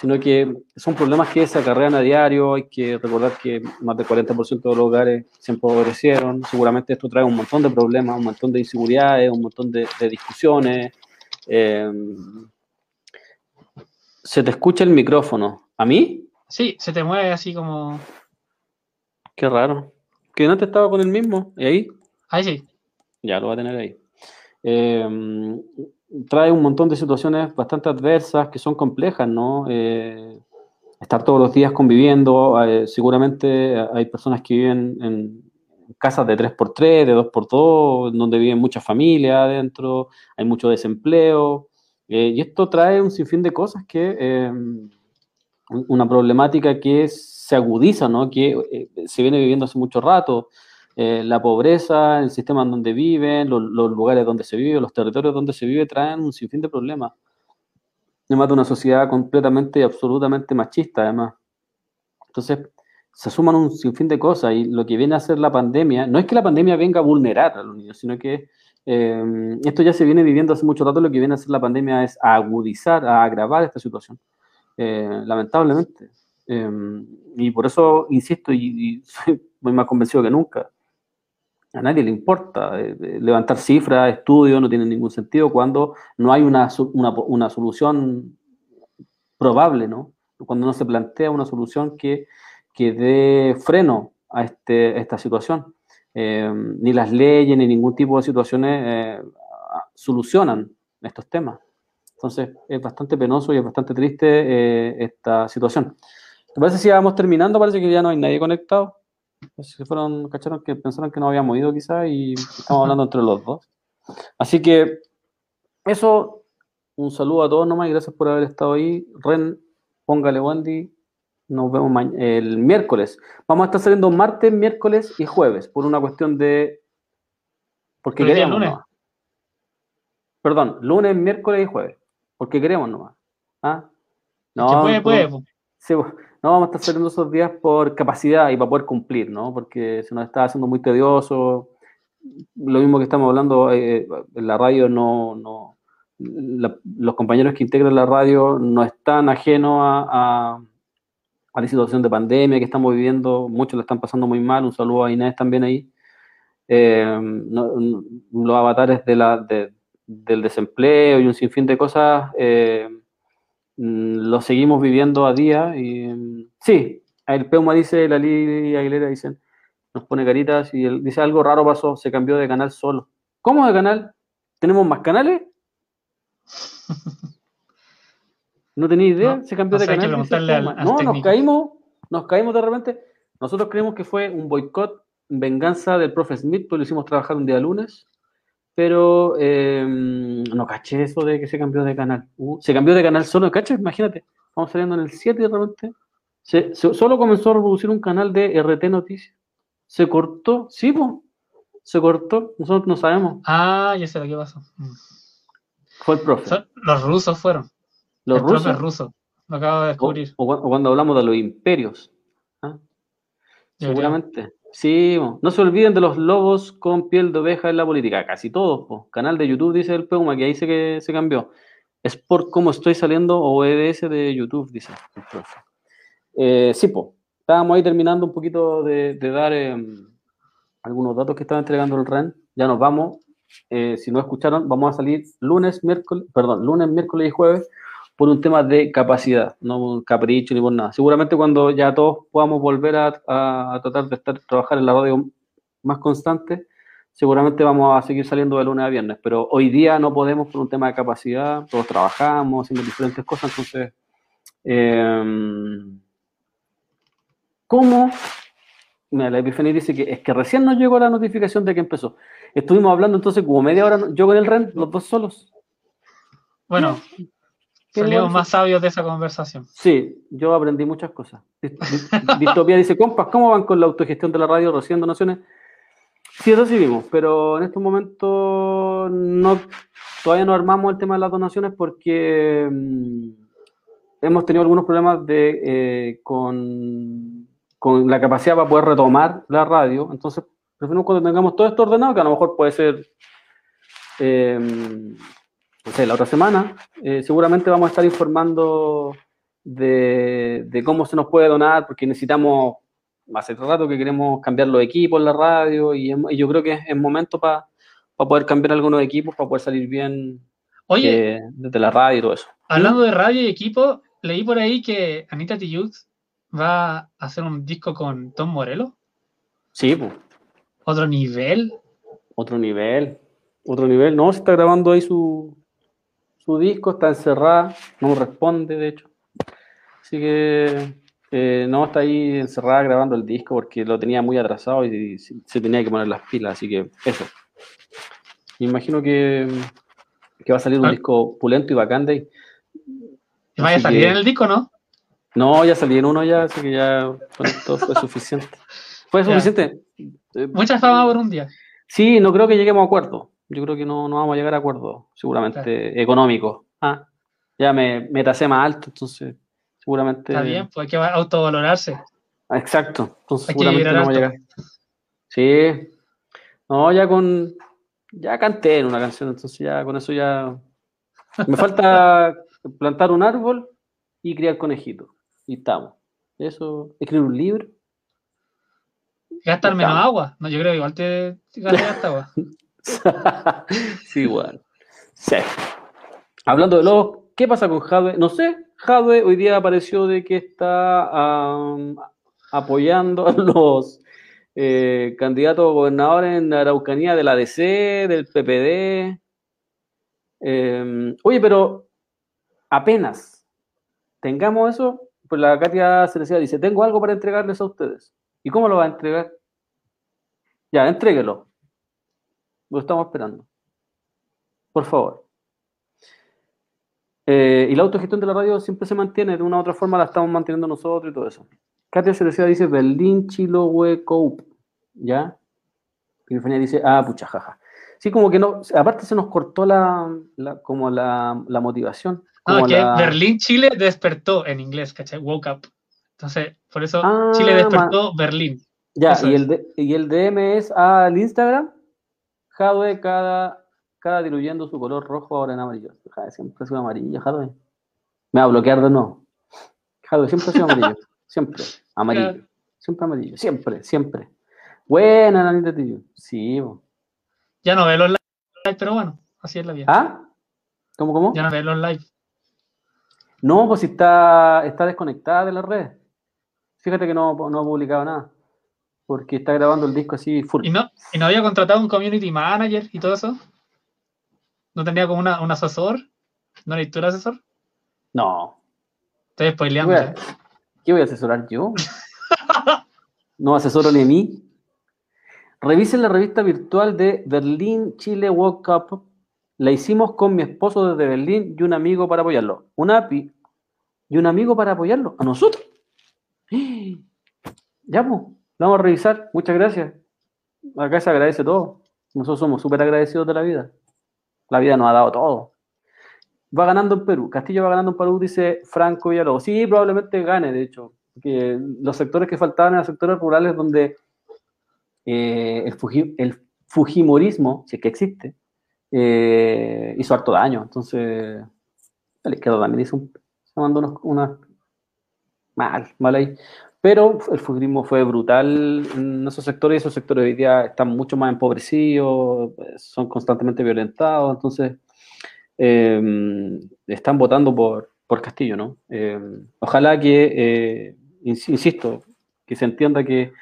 sino que son problemas que se acarrean a diario, hay que recordar que más del 40% de los hogares se empobrecieron, seguramente esto trae un montón de problemas, un montón de inseguridades, un montón de, discusiones. Eh, se te escucha el micrófono. ¿A mí? Sí, se te mueve así como. Qué raro. Que no te estaba con el mismo. ¿Y ahí? Ahí sí. Ya lo va a tener ahí. Em, trae un montón de situaciones bastante adversas que son complejas, ¿no? Eh, estar todos los días conviviendo. Eh, seguramente hay personas que viven en casas de 3x3, de 2x2, donde viven muchas familias adentro, hay mucho desempleo. Eh, y esto trae un sinfín de cosas que una problemática que se agudiza, ¿no? que se viene viviendo hace mucho rato. Eh, la pobreza, el sistema en donde viven, los, lugares donde se vive, los territorios donde se vive, traen un sinfín de problemas. Además de una sociedad completamente y absolutamente machista, además. Entonces, se suman un sinfín de cosas y lo que viene a hacer la pandemia, no es que la pandemia venga a vulnerar a los niños, sino que eh, esto ya se viene viviendo hace mucho rato, lo que viene a hacer la pandemia es agudizar, a agravar esta situación. Eh, lamentablemente. Em, y por eso insisto y, soy muy más convencido que nunca. A nadie le importa eh, levantar cifras, estudios, no tiene ningún sentido cuando no hay una, una, solución probable, ¿no? Cuando no se plantea una solución que, que dé freno a, este, esta situación. Em, ni las leyes ni ningún tipo de situaciones eh, solucionan estos temas. Entonces es bastante penoso y es bastante triste eh, esta situación. ¿Te parece si vamos terminando? Parece que ya no hay nadie conectado. Si fueron, cacharon que pensaron que no habíamos ido quizás y estamos hablando entre los dos. Así que eso, un saludo a todos nomás y gracias por haber estado ahí. Ren, póngale Wendy. Nos vemos el miércoles. Vamos a estar saliendo martes, miércoles y jueves por una cuestión de... Porque queremos. Lunes. Perdón, lunes, miércoles y jueves porque queremos nomás. ¿Ah? No, puede, puede. No vamos a estar saliendo esos días por capacidad y para poder cumplir, ¿no? Porque se nos está haciendo muy tedioso. Lo mismo que estamos hablando eh, la radio, no, no los compañeros que integran la radio no están ajenos a, a, la situación de pandemia que estamos viviendo. Muchos lo están pasando muy mal. Un saludo a Inés también ahí. Eh, los avatares de la, de, del desempleo y un sinfín de cosas, eh, lo seguimos viviendo a día. Y mm, sí, el Peuma dice, la Lili Aguilera dicen, nos pone caritas y él dice algo raro pasó, se cambió de canal solo. ¿Cómo de canal? ¿Tenemos más canales? ¿No tenía idea? se cambió de canal. no, nos caímos, nos caímos de repente. Nosotros creemos que fue un boicot, venganza del profe Smith, pues lo hicimos trabajar un día lunes pero em, no caché eso de que se cambió de canal. Uh, se cambió de canal solo, ¿caché? Imagínate, vamos saliendo en el 7 y de repente se, solo comenzó a reproducir un canal de RT Noticias. Se cortó, sí, pues. Se cortó, nosotros no sabemos. Ah, ya sé lo que pasó. Mm. Fue el profe. Los rusos fueron. Los el rusos. ruso. Lo acabo de descubrir. o cu- o cuando hablamos de los imperios. ¿ah? Seguramente. Sí, no se olviden de los lobos con piel de oveja en la política. Casi todos. po. Canal de YouTube, dice el Peuma, que ahí se, se cambió. Es por cómo estoy saliendo o EBS de YouTube, dice el profe. Eh, sí, po. Estábamos ahí terminando un poquito de, de dar em, algunos datos que estaba entregando el REN. Ya nos vamos. Eh, si no escucharon, vamos a salir lunes, miércoles, perdón, lunes, miércoles y jueves por un tema de capacidad, no un capricho ni por nada. Seguramente cuando ya todos podamos volver a, tratar de estar, trabajar en la radio más constante, seguramente vamos a seguir saliendo de lunes a viernes, pero hoy día no podemos por un tema de capacidad, todos trabajamos, haciendo diferentes cosas, entonces, eh, ¿cómo? Mira, la Epifanía dice que es que recién nos llegó la notificación de que empezó. Estuvimos hablando entonces como media hora, yo con el REN, los dos solos. Bueno, salimos más sabios de esa conversación. Sí, yo aprendí muchas cosas. Dis- dis- Distopía dice, compas, ¿cómo van con la autogestión de la radio recién donaciones? Sí, recibimos, pero en estos momentos no, todavía no armamos el tema de las donaciones porque mm, hemos tenido algunos problemas de, eh, con, con la capacidad para poder retomar la radio. Entonces, preferimos cuando tengamos todo esto ordenado, que a lo mejor puede ser, eh, no sé, la otra semana, eh, seguramente vamos a estar informando de, de cómo se nos puede donar, porque necesitamos, hace rato que queremos cambiar los equipos en la radio y, yo creo que es, es momento para poder cambiar algunos equipos, para poder salir bien Oye, eh, desde la radio y todo eso. hablando de radio y equipo, leí por ahí que Anita Tijoux va a hacer un disco con Tom Morello. Sí, pues, Otro nivel. otro nivel, otro nivel. No, se está grabando ahí su, su disco, está encerrada, no responde, de hecho. Así que eh, no está ahí encerrada grabando el disco porque lo tenía muy atrasado y, se, se tenía que poner las pilas, así que eso. Me imagino que, que va a salir un Ah. disco pulento y bacán de ahí. ¿Y vaya a salir que- en el disco, no? No, ya salí en uno ya, así que ya esto fue suficiente. ¿Fue suficiente? Mucha fama por un día. Sí, no creo que lleguemos a acuerdo. Yo creo que no, no vamos a llegar a acuerdo, seguramente económico. Ah, ya me, me tasé más alto, entonces seguramente. Está bien, pues hay que autovalorarse. Exacto, entonces Hay seguramente no vamos a llegar. Sí, no, ya con. Ya canté en una canción, entonces ya con eso ya. Me falta plantar un árbol y criar conejitos. Y estamos. Eso, escribir un libro. Gastar menos agua. No, yo creo que igual te, te gasta agua. sí, igual. Sí. Hablando de los, ¿qué pasa con Jadwe? No sé, Jadwe hoy día apareció de que está apoyando a los eh, candidatos gobernadores en la Araucanía de la del PPD. Eh, oye, pero apenas tengamos eso, pues la Katia Cereceda dice, tengo algo para entregarles a ustedes. ¿Y cómo lo va a entregar? Ya, entréguelo. Lo estamos esperando. Por favor. Eh, y la autogestión de la radio siempre se mantiene, de una u otra forma la estamos manteniendo nosotros y todo eso. Katia Cereceda dice Berlín, Chiloé, Coup. ¿Ya? Y Epifania dice, ah, pucha, jaja. Sí, como que no, aparte se nos cortó la, la- como la, la motivación. No, como que la- Berlín, Chile despertó en inglés, ¿cachai? Woke up. Entonces, por eso Ah, Chile despertó Berlín. Ya, y el, de- y el DM es al Instagram, Jadwe cada, cada diluyendo su color rojo ahora en amarillo. Jadwe siempre ha sido amarillo, Jadwe. Me va a bloquear de nuevo. Jadwe siempre ha sido amarillo, siempre, amarillo, siempre amarillo, siempre, siempre. Buena, Nanita Tío. Sí, bo. Ya no ve los live, pero bueno, así es la vida. ¿Ah? ¿Cómo, cómo? Ya no ve los live. No, pues si está, está desconectada de las redes. Fíjate que no, no ha publicado nada. Porque está grabando el disco así full. ¿Y no, ¿Y no había contratado un community manager y todo eso? ¿No tenía como una, un asesor? ¿No eres tú el asesor? No, Estoy ¿Qué spoileando. voy, a, qué voy a asesorar yo? No asesoro ni a mí. Revisen la revista virtual de Berlín Chile World Cup. La hicimos con mi esposo desde Berlín y un amigo para apoyarlo. Un API y un amigo para apoyarlo. A nosotros. Ya, Vamos a revisar. Muchas gracias. acá se agradece todo. Nosotros somos súper agradecidos de la vida. La vida nos ha dado todo. Va ganando en Perú. Castillo va ganando en Perú, dice Franco Villalobos. Sí, probablemente gane, de hecho. Porque los sectores que faltaban eran sectores rurales donde eh, el, el, Fujimorismo, si es que existe, eh, hizo harto daño. Entonces, la izquierda también hizo un, se mandó unas mal, mal ahí. Pero el fujimorismo fue brutal en esos sectores y esos sectores hoy día están mucho más empobrecidos, son constantemente violentados, entonces em, están votando por, por Castillo, ¿no? Em, ojalá que, eh, insisto, que se entienda que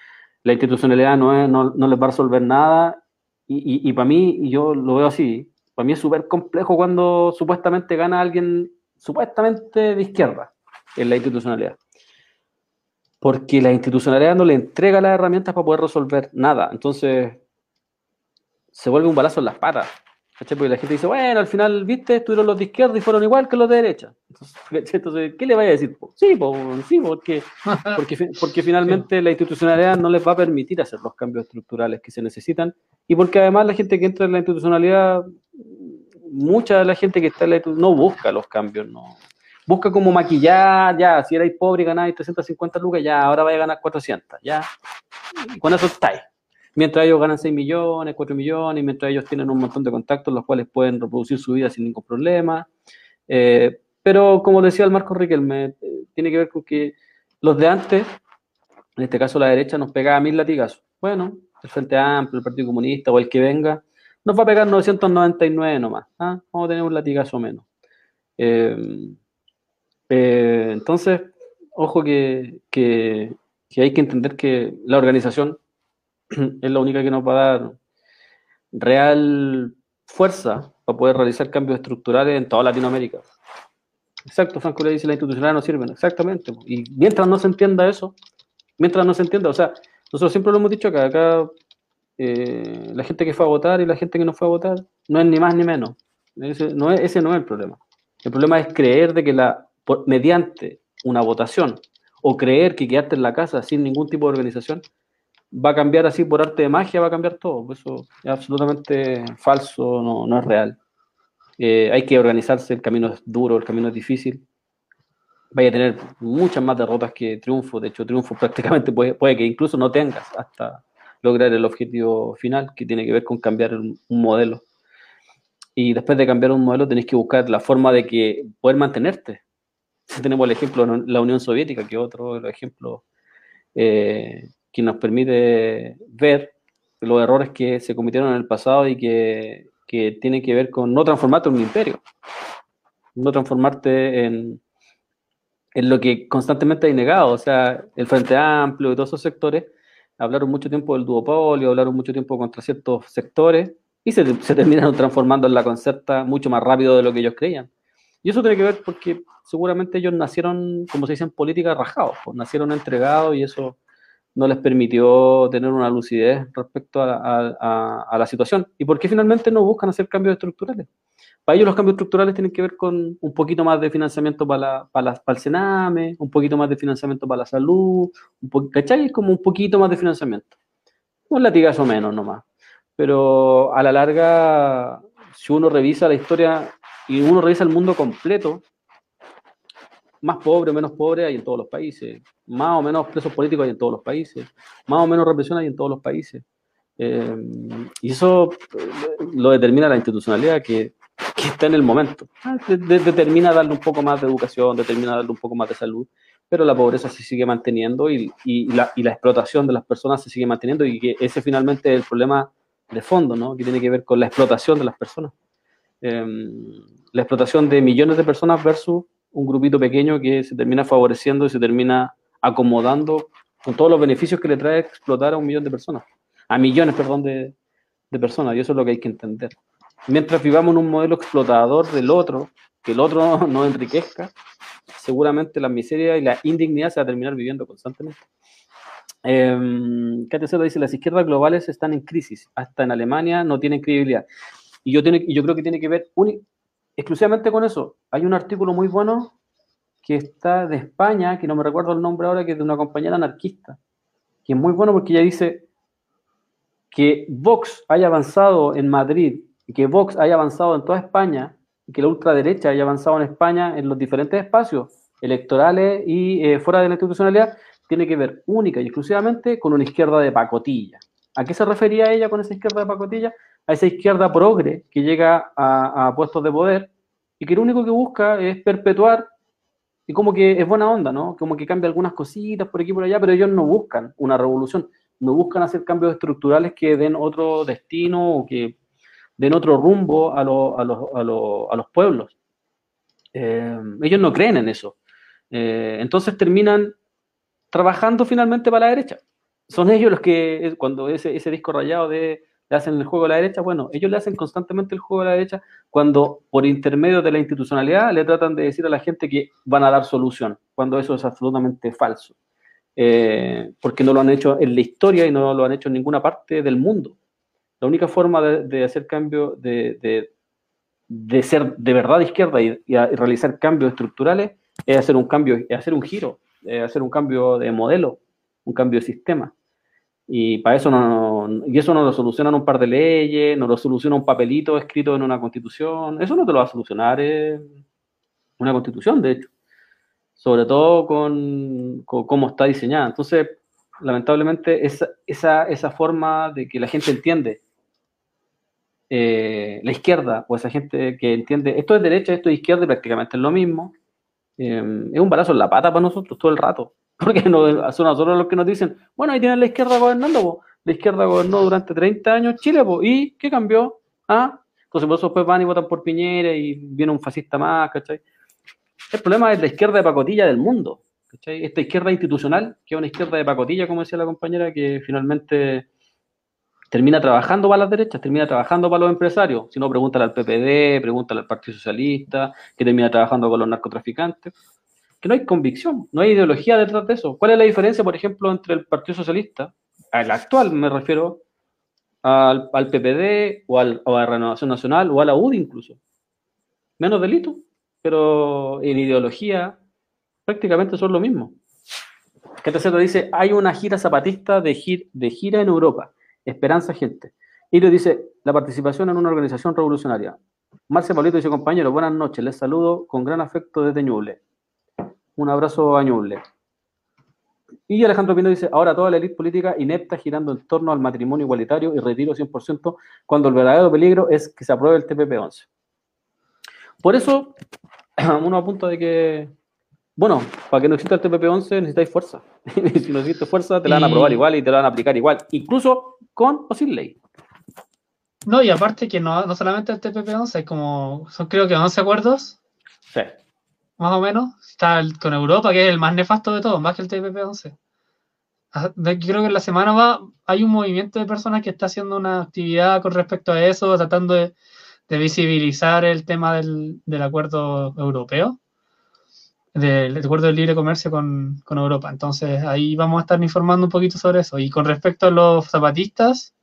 la institucionalidad no, no, no les va a resolver nada y, y, y para mí, yo lo veo así, para mí es súper complejo cuando supuestamente gana alguien supuestamente de izquierda en la institucionalidad porque la institucionalidad no le entrega las herramientas para poder resolver nada. Entonces, se vuelve un balazo en las patas. Porque la gente dice, bueno, al final, viste, estuvieron los de izquierda y fueron igual que los de derecha. Entonces, ¿qué le vaya a decir? Sí, sí porque, porque, porque finalmente la institucionalidad no les va a permitir hacer los cambios estructurales que se necesitan y porque además la gente que entra en la institucionalidad, mucha de la gente que está en la institucionalidad no busca los cambios, no, busca como maquillar, ya, si erais pobre y ganáis 350 lucas, ya, ahora vais a ganar 400, ya. Y con eso estáis. Mientras ellos ganan 6 millones, 4 millones, mientras ellos tienen un montón de contactos, los cuales pueden reproducir su vida sin ningún problema. Eh, pero como decía el Marco Riquelme, eh, tiene que ver con que los de antes, en este caso la derecha, nos pegaba mil latigazos. Bueno, el Frente Amplio, el Partido Comunista o el que venga, nos va a pegar 999 nomás. ¿ah? Vamos a tener un latigazo menos. Eh, eh, entonces, ojo que, hay que entender que la organización es la única que nos va a dar real fuerza para poder realizar cambios estructurales en toda Latinoamérica. Exacto, Franco le dice la institucionalidad no sirven, exactamente. Y mientras no se entienda eso, mientras no se entienda, o sea, nosotros siempre lo hemos dicho acá, acá eh, la gente que fue a votar y la gente que no fue a votar no es ni más ni menos. No es, ese no es el problema. El problema es creer de que la mediante una votación o creer que quedarte en la casa sin ningún tipo de organización va a cambiar así por arte de magia, va a cambiar todo. Eso es absolutamente falso, no, no es real. Eh, hay que organizarse, el camino es duro, el camino es difícil. Vaya a tener muchas más derrotas que triunfos. De hecho, triunfo prácticamente puede, puede que incluso no tengas hasta lograr el objetivo final, que tiene que ver con cambiar un modelo. Y después de cambiar un modelo, tenés que buscar la forma de que poder mantenerte tenemos el ejemplo de la Unión Soviética, que es otro ejemplo eh, que nos permite ver los errores que se cometieron en el pasado y que, que tienen que ver con no transformarte en un imperio, no transformarte en, en lo que constantemente hay negado, o sea, el Frente Amplio y todos esos sectores hablaron mucho tiempo del duopolio, hablaron mucho tiempo contra ciertos sectores y se, se terminaron transformando en la concerta mucho más rápido de lo que ellos creían. Y eso tiene que ver porque seguramente ellos nacieron, como se dice en política, rajados, pues, nacieron entregados y eso no les permitió tener una lucidez respecto a, la situación. ¿Y por qué finalmente no buscan hacer cambios estructurales? Para ellos los cambios estructurales tienen que ver con un poquito más de financiamiento para, para, para el Sename, un poquito más de financiamiento para la salud, un ¿cachai? Es como un poquito más de financiamiento. Un latigazo menos nomás. Pero a la larga, si uno revisa la historia y uno revisa el mundo completo, más pobre o menos pobre hay en todos los países, más o menos presos políticos hay en todos los países, más o menos represión hay en todos los países. Eh, y eso eh, lo determina la institucionalidad que, que está en el momento. Ah, determina darle un poco más de educación, determina darle un poco más de salud, pero la pobreza se sigue manteniendo y, y, la, y la, explotación de las personas se sigue manteniendo y ese finalmente es el problema de fondo, ¿no? que tiene que ver con la explotación de las personas. Eh, la explotación de millones de personas versus un grupito pequeño que se termina favoreciendo y se termina acomodando con todos los beneficios que le trae explotar a un millón de personas, a millones, perdón, de, personas, y eso es lo que hay que entender. Mientras vivamos en un modelo explotador del otro, que el otro no enriquezca, seguramente la miseria y la indignidad se va a terminar viviendo constantemente. Eh, dice, las izquierdas globales están en crisis, hasta en Alemania no tienen credibilidad. Y yo, tiene, yo creo que tiene que ver exclusivamente con eso. Hay un artículo muy bueno que está de España, que no me recuerdo el nombre ahora, que es de una compañera anarquista, que es muy bueno porque ella dice, que Vox haya avanzado en Madrid y que Vox haya avanzado en toda España y que la ultraderecha haya avanzado en España en los diferentes espacios electorales y eh, fuera de la institucionalidad, tiene que ver única y exclusivamente con una izquierda de pacotilla. ¿A qué se refería ella con esa izquierda de pacotilla? A esa izquierda progre que llega a, puestos de poder y que lo único que busca es perpetuar y como que es buena onda, ¿no? Como que cambia algunas cositas por aquí y por allá, pero ellos no buscan una revolución, no buscan hacer cambios estructurales que den otro destino o que den otro rumbo a, a, los, a, a los, pueblos. Eh, ellos no creen en eso. Eh, entonces terminan trabajando finalmente para la derecha. Son ellos los que, cuando ese, ese disco rayado de le hacen el juego a la derecha, bueno, ellos le hacen constantemente el juego a la derecha cuando por intermedio de la institucionalidad le tratan de decir a la gente que van a dar solución, cuando eso es absolutamente falso, eh, porque no lo han hecho en la historia y no lo han hecho en ninguna parte del mundo. La única forma de, hacer cambio, de, de, ser de verdad izquierda y, realizar cambios estructurales es hacer un cambio, hacer un giro, hacer un cambio de modelo, un cambio de sistema. Y para eso no, y eso no lo solucionan un par de leyes, no lo soluciona un papelito escrito en una constitución. Eso no te lo va a solucionar eh, una constitución, de hecho. Sobre todo con, cómo está diseñada. Entonces, lamentablemente, esa, esa, esa forma de que la gente entiende eh, la izquierda, o esa gente que entiende esto es derecha, esto es izquierda y prácticamente es lo mismo, eh, es un balazo en la pata para nosotros todo el rato. Porque no, son nosotros los que nos dicen, bueno, ahí tienen la izquierda gobernando, la izquierda gobernó durante 30 años Chile, ¿y qué cambió? ¿Ah? Entonces, por eso después van y votan por Piñera y viene un fascista más, ¿cachai? El problema es la izquierda de pacotilla del mundo, ¿cachai? Esta izquierda institucional, que es una izquierda de pacotilla, como decía la compañera, que finalmente termina trabajando para las derechas, termina trabajando para los empresarios. Si no, pregúntale al PPD, pregúntale al Partido Socialista, que termina trabajando con los narcotraficantes que no hay convicción, no hay ideología detrás de eso. ¿Cuál es la diferencia, por ejemplo, entre el Partido Socialista, el actual me refiero, al, PPD o, al, a la Renovación Nacional o a la UDI incluso? Menos delito, pero en ideología prácticamente son lo mismo. Que tercero dice, hay una gira zapatista de, de gira en Europa, esperanza gente. Y le dice, la participación en una organización revolucionaria. Marcia Paulito dice, compañero, buenas noches, les saludo con gran afecto desde Ñuble. Un abrazo a Ñuble. Y Alejandro Pino dice, ahora toda la élite política inepta girando en torno al matrimonio igualitario y retiro 100% cuando el verdadero peligro es que se apruebe el TPP-11. Por eso, uno apunta de que, bueno, para que no exista el TPP-11 necesitáis fuerza. si no existe fuerza, te la van a aprobar igual y te la van a aplicar igual, incluso con o sin ley. No, y aparte que no, no solamente el TPP-11, es como, son creo que 11 acuerdos. Sí más o menos. Está con Europa, que es el más nefasto de todos, más que el TPP-11. Ah, creo que en la semana va, hay un movimiento de personas que está haciendo una actividad con respecto a eso, tratando de, visibilizar el tema del, acuerdo europeo, del, acuerdo de libre comercio con, Europa. Entonces ahí vamos a estar informando un poquito sobre eso. Y con respecto a los zapatistas,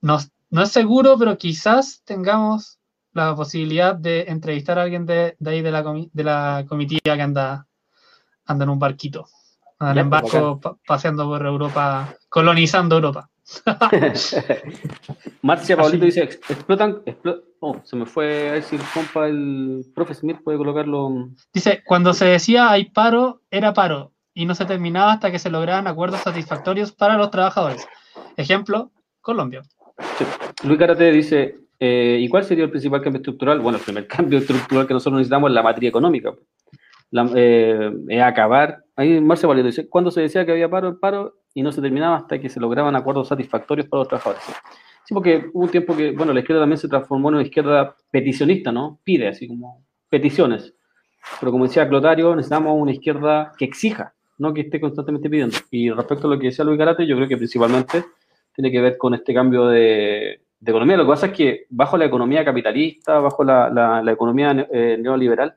no, no es seguro, pero quizás tengamos la posibilidad de entrevistar a alguien de, ahí de la, de la comitiva que anda, anda en un barquito, anda en barco paseando por Europa, colonizando Europa. Marcia Paulito dice, explotan, oh, se me fue a decir, compa, el profe Smith puede colocarlo. Dice, cuando se decía hay paro, era paro, y no se terminaba hasta que se lograran acuerdos satisfactorios para los trabajadores. Ejemplo, Colombia. Luis Karate dice, eh, ¿Y cuál sería el principal cambio estructural? Bueno, el primer cambio estructural que nosotros necesitamos es la materia económica. Eh, es acabar. Ahí Marcio Valido dice, cuando se decía que había paro, el paro, y no se terminaba hasta que se lograban acuerdos satisfactorios para los trabajadores. Sí, porque hubo un tiempo que, bueno, la izquierda también se transformó en una izquierda peticionista, ¿no? Pide, así como peticiones. Pero como decía Clotario, necesitamos una izquierda que exija, no que esté constantemente pidiendo. Y respecto a lo que decía Luis Garate, yo creo que principalmente tiene que ver con este cambio de, de economía. Lo que pasa es que bajo la economía capitalista, bajo la, la, economía eh, neoliberal,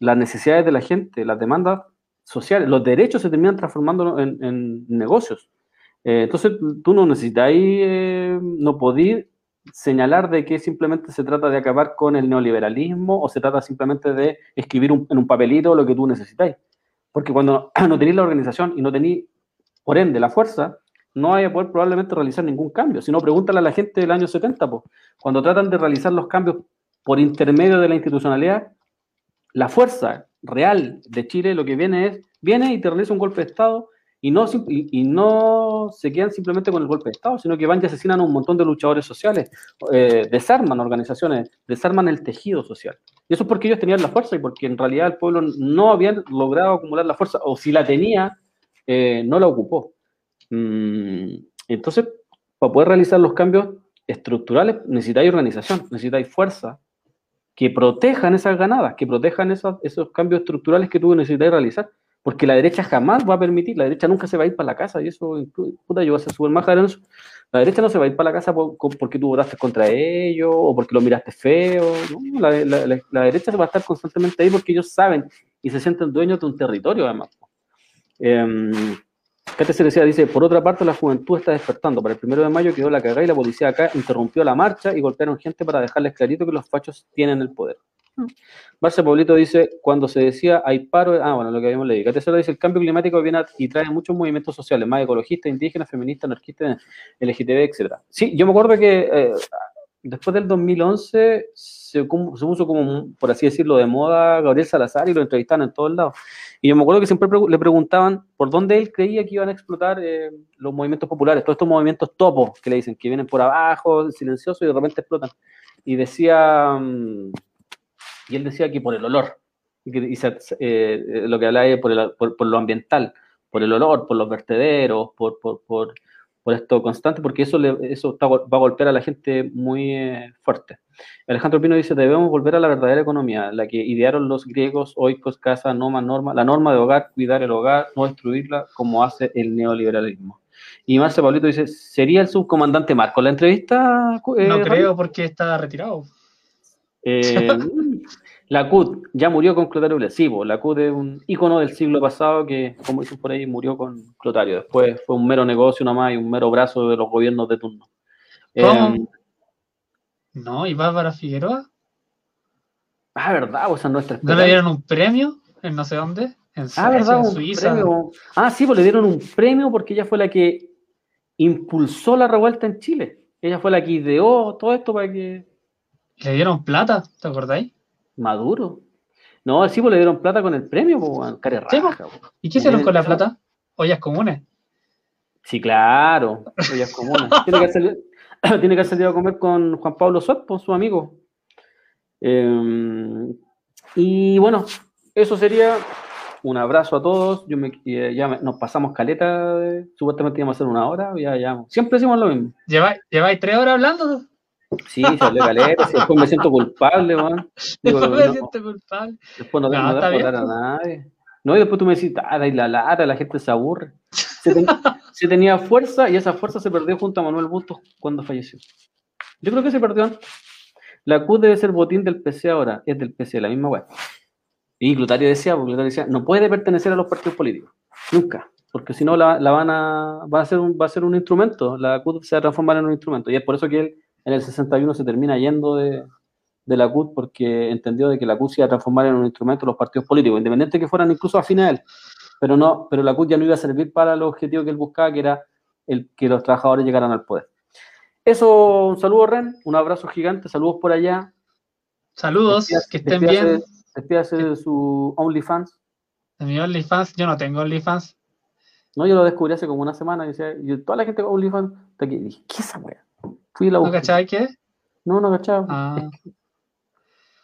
las necesidades de la gente, las demandas sociales, los derechos se terminan transformando en, negocios. Eh, entonces, tú no necesitas, eh, no podís señalar de que simplemente se trata de acabar con el neoliberalismo o se trata simplemente de escribir en un papelito lo que tú necesitáis. Porque cuando no tenéis la organización y no tenéis, por ende, la fuerza, no vaya a poder probablemente realizar ningún cambio. Si no, pregúntale a la gente del año 70, pues, cuando tratan de realizar los cambios por intermedio de la institucionalidad, la fuerza real de Chile lo que viene es, viene y te realiza un golpe de Estado y no, no se quedan simplemente con el golpe de Estado, sino que van y asesinan a un montón de luchadores sociales, eh, desarman organizaciones, desarman el tejido social. Y eso es porque ellos tenían la fuerza y porque en realidad el pueblo no había logrado acumular la fuerza, o si la tenía, eh, no la ocupó. Mm, entonces, para poder realizar los cambios estructurales necesitáis organización, necesitáis fuerza que protejan esas ganadas, que protejan esos, cambios estructurales que tú necesitáis realizar porque la derecha jamás va a permitir, la derecha nunca se va a ir para la casa, y eso, puta, yo voy a ser súper más eso. La derecha no se va a ir para la casa porque tú votaste contra ellos o porque lo miraste feo, ¿no? la, derecha se va a estar constantemente ahí porque ellos saben y se sienten dueños de un territorio, además. Se decía, dice, por otra parte, la juventud está despertando. Para el primero de mayo quedó la cagada y la policía acá interrumpió la marcha y golpearon gente para dejarles clarito que los fachos tienen el poder. Marce Paulito dice, cuando se decía hay paro, ah, bueno, lo que habíamos leído. Catesora dice, el cambio climático viene y trae muchos movimientos sociales, más ecologistas, indígenas, feministas, anarquistas, LGTB, etc. Sí, yo me acuerdo que eh, después del 2011 se, puso como, por así decirlo, de moda Gabriel Salazar y lo entrevistaban en todos lados. Y yo me acuerdo que siempre le preguntaban por dónde él creía que iban a explotar eh, los movimientos populares, todos estos movimientos topos que le dicen, que vienen por abajo, silenciosos y de repente explotan. Y decía... Mm, y él decía que por el olor, y, eh, lo que hablaba por, por, lo ambiental, por el olor, por los vertederos, por, por esto constante, porque eso, eso va a golpear a la gente muy eh, fuerte. Alejandro Pino dice, debemos volver a la verdadera economía, la que idearon los griegos, oikos, casa, norma, norma, la norma de hogar, cuidar el hogar, no destruirla, como hace el neoliberalismo. Y Marce Pablito dice, ¿sería el subcomandante Marco? ¿La entrevista? Eh, no creo porque está retirado. Eh, la CUT ya murió con Clotario Sí, la CUT es un ícono del siglo pasado que, como dicen por ahí, murió con Clotario. Después fue un mero negocio nomás y un mero brazo de los gobiernos de turno. ¿Cómo? Eh, no, ¿y Bárbara Figueroa? Ah, verdad, o sea, nuestra ¿No le dieron un premio en no sé dónde? En, ah, ¿verdad? en Suiza. Ah, sí, pues le dieron un premio porque ella fue la que impulsó la revuelta en Chile. Ella fue la que ideó todo esto para que le dieron plata, ¿te acordáis? Maduro. No, sí, pues le dieron plata con el premio, pues, ¿Y qué hicieron con la plata? Ollas comunes. Sí, claro, ollas comunes. tiene, que salir, tiene que salir a comer con Juan Pablo Suárez, su amigo. Em, y bueno, eso sería un abrazo a todos. Yo me, eh, ya nos pasamos caleta, supuestamente íbamos a hacer una hora, ya, ya. Siempre decimos lo mismo. ¿Lleváis, ¿Lleváis tres horas hablando? Sí, se hablé caleta, después me siento culpable, man. después me siento culpable. Después no, tengo no, no a nadie. No, y después tú me decís, ah, la lata, la gente se aburre. Se, tenía fuerza y esa fuerza se perdió junto a Manuel Bustos cuando falleció. Yo creo que se perdió La Q debe ser botín del PC ahora, es del PC, la misma web. Y Glutario decía, porque Glutario decía, no puede pertenecer a los partidos políticos, nunca, porque si no la, van a, va a ser un, va a ser un instrumento, la Q se va a transformar en un instrumento, y es por eso que él en el 61 se termina yendo de, la CUT porque entendió de que la CUT se iba a transformar en un instrumento de los partidos políticos, independiente que fueran incluso afines a él. Pero, no, pero la CUT ya no iba a servir para el objetivo que él buscaba, que era el que los trabajadores llegaran al poder. Eso, un saludo, Ren, un abrazo gigante, saludos por allá. Saludos, que estén bien. Despídase de su OnlyFans. De mi OnlyFans, yo no tengo OnlyFans. No, yo lo descubrí hace como una semana y, decía, y toda la gente con OnlyFans está aquí. Dije, ¿qué es esa wea? Fui la ¿No cachai qué? No, no cachaba. Ah. Que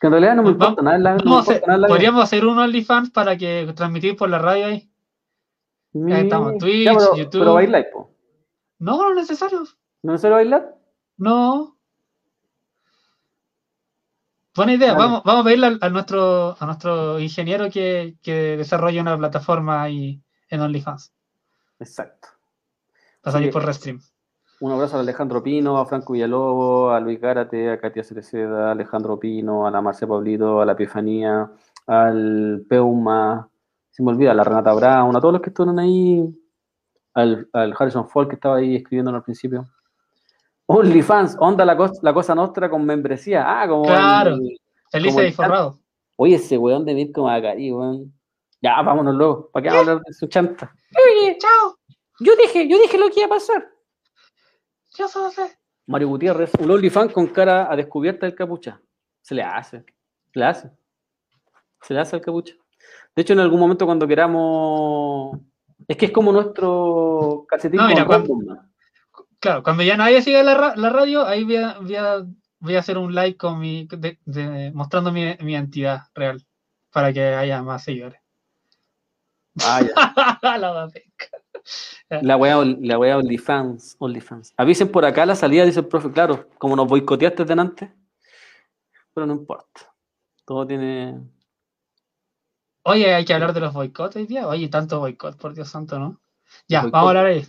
en realidad no me importa nada. La, no hacer, podríamos hacer un OnlyFans para que transmitir por la radio ahí. Ahí estamos, Twitch, YouTube. Pero bailar, po. No, no es necesario. ¿No es necesario bailar? No. Buena idea. Vamos, vamos a pedirle a, nuestro, a nuestro ingeniero que, que desarrolle una plataforma ahí en OnlyFans. Exacto. Para salir por Restream. Un abrazo a Alejandro Pino, a Franco Villalobos, a Luis Gárate, a Katia Cereceda, a Alejandro Pino, a la Marcia Pablito, a la Epifanía, al Peuma, se me olvida, a la Renata Brown, a todos los que estuvieron ahí, al, Harrison Ford que estaba ahí escribiendo al principio. OnlyFans, onda la, cosa, la cosa nuestra con membresía. Ah, como. Claro, Elise disforrado. Oye, ese weón de Mirko Macari, weón. Ya, vámonos luego. ¿Para qué hablar de su chanta? chao. Yo dije, yo dije lo que iba a pasar. Yo solo sé. Mario Gutiérrez, un OnlyFans con cara a descubierta del capucha. Se le hace, se le hace. Se le hace al capucha. De hecho, en algún momento cuando queramos... Es que es como nuestro calcetín No, mira, cuando-. Claro, cuando ya nadie siga la, ra- la radio, ahí voy a, voy a- voy a hacer un like con mi, de- de- mostrando mi, mi identidad real para que haya más seguidores. Ah, ya. la vapeca. La wea, la wea OnlyFans, OnlyFans. Avisen por acá la salida, dice el profe, claro, como nos boicoteaste delante. Pero no importa. Todo tiene. Oye, hay que hablar de los boicots hoy día. Oye, tanto boicot, por Dios santo, ¿no? Ya, vamos a hablar ahí.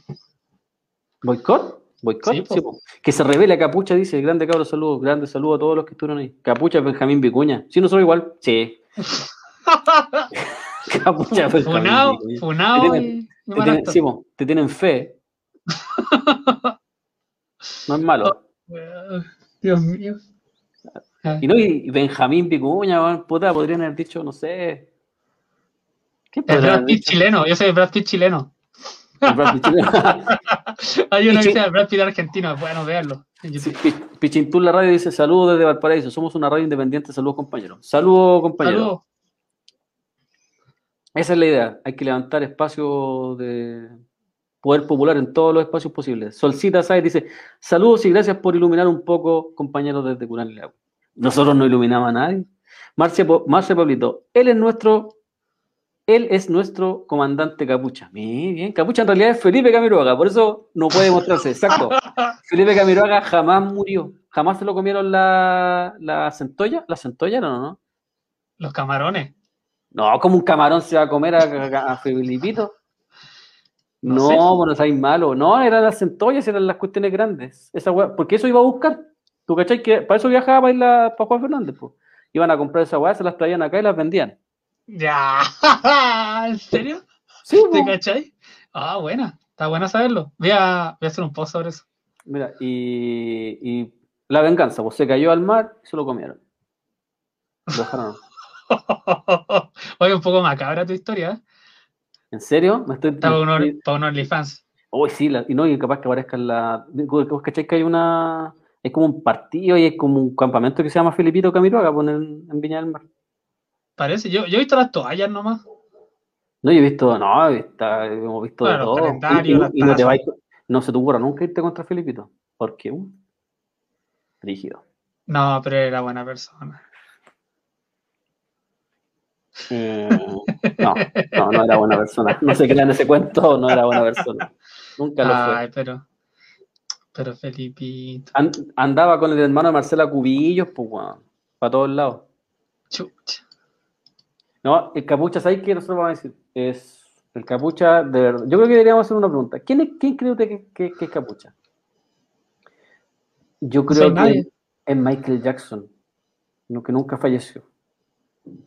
¿Boicot? ¿Boicot? Sí. Sí. Que se revele Capucha, dice, grande cabro, saludos, grande saludo a todos los que estuvieron ahí. Capucha, Benjamín Vicuña. Sí, nosotros igual. Sí. Capucha, Benjamín funao Te tienen- sí, po, te fe. No es malo. Dios mío. Y no, y Benjamín Vicuña, weón, puta, podrían haber dicho, no sé. ¿Qué El Brad Pitt chileno, yo soy el Brad Pitt chileno. El Brad Pitt chileno. Hay uno que Pichi- se llama el Brad Pitt argentino, bueno, veanlo. en Sí, Pichintún la radio dice saludos desde Valparaíso, somos una radio independiente, saludos compañeros. Saludos compañeros. Saludos. Esa es la idea, hay que levantar espacio de poder popular en todos los espacios posibles. Solcita Sáez dice, saludos y gracias por iluminar un poco, compañeros desde Curán Lago. Nosotros no iluminamos a nadie. Marcia, Marcia Pablito, él es nuestro, él es nuestro comandante Capucha. Muy bien, Capucha en realidad es Felipe Camiroaga, por eso no puede mostrarse, exacto. Felipe Camiroaga jamás murió, jamás se lo comieron la, la centolla, la centolla no, no. Los camarones. No, como un camarón se va a comer a, a- a Felipito. No No, sé. bueno, malo. No, eran las centollas, eran las cuestiones grandes. Esa weá, porque eso iba a buscar. ¿Tú cachai? Que para eso viajaba para, ir la- para Juan Fernández. pues. Iban a comprar esa weá, se las traían acá y las vendían. Ya. ¿En serio? Sí, ¿Te cachai? Ah, buena. Está buena saberlo. Voy a, voy a hacer un post sobre eso. Mira, y, y la venganza, pues se cayó al mar y se lo comieron. Lo dejaron. Oye, un poco macabra tu historia. ¿eh? ¿En serio? Me estoy. Para me- para unos OnlyFans. Uy, sí, la- y no, y capaz que aparezca en la. ¿Vos cachai que hay una. Es como un partido y es como un campamento que se llama Felipito Camiroaga, ponen en, en Viña del Mar. Parece. Yo, yo he visto las toallas nomás. No, yo he visto, no, he visto- hemos visto Bueno, de los todo. calendarios, Y, y- y no te vais- no se te ocurra nunca irte contra Felipito. Porque, uh, rígido. No, pero era buena persona. Mm, no, no, no era buena persona. No se crean ese cuento, no era buena persona. Nunca lo fue. Ay, pero. Pero Felipito. An- andaba con el hermano de Marcela Cubillos, pues, weón, para todos lados. Chucha. No, el capucha, ¿sabes qué nosotros vamos a decir? Es el capucha, de verdad. Yo creo que deberíamos hacer una pregunta. ¿Quién, es, quién cree usted que, que- que es capucha? Yo creo que nadie. es Michael Jackson, no, que nunca falleció.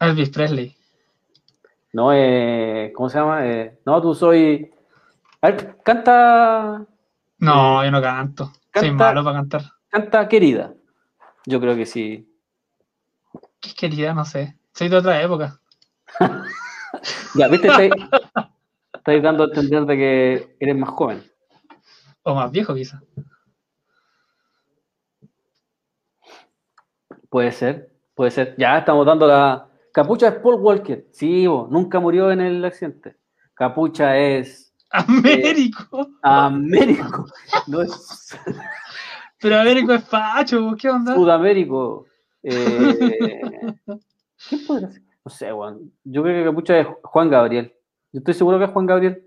Elvis Presley. No, eh, ¿cómo se llama? Eh, no, tú soy. A ver, canta, No, yo no canto. Soy malo para cantar. canta querida. Yo creo que sí. ¿Qué quería? No sé. Soy de otra época. Ya, viste, estáis estáis dando a entender de que eres más joven. O más viejo, quizá. Puede ser, puede ser. Ya estamos dando la. Capucha es Paul Walker. Sí, bo, nunca murió en el accidente. Capucha es Américo. Américo. No es Pero Américo es facho. ¿Qué onda? Sudamérico. Eh, ¿Quién podría ser? No sé, Juan. Yo creo que Capucha es Juan Gabriel. Yo estoy seguro que es Juan Gabriel.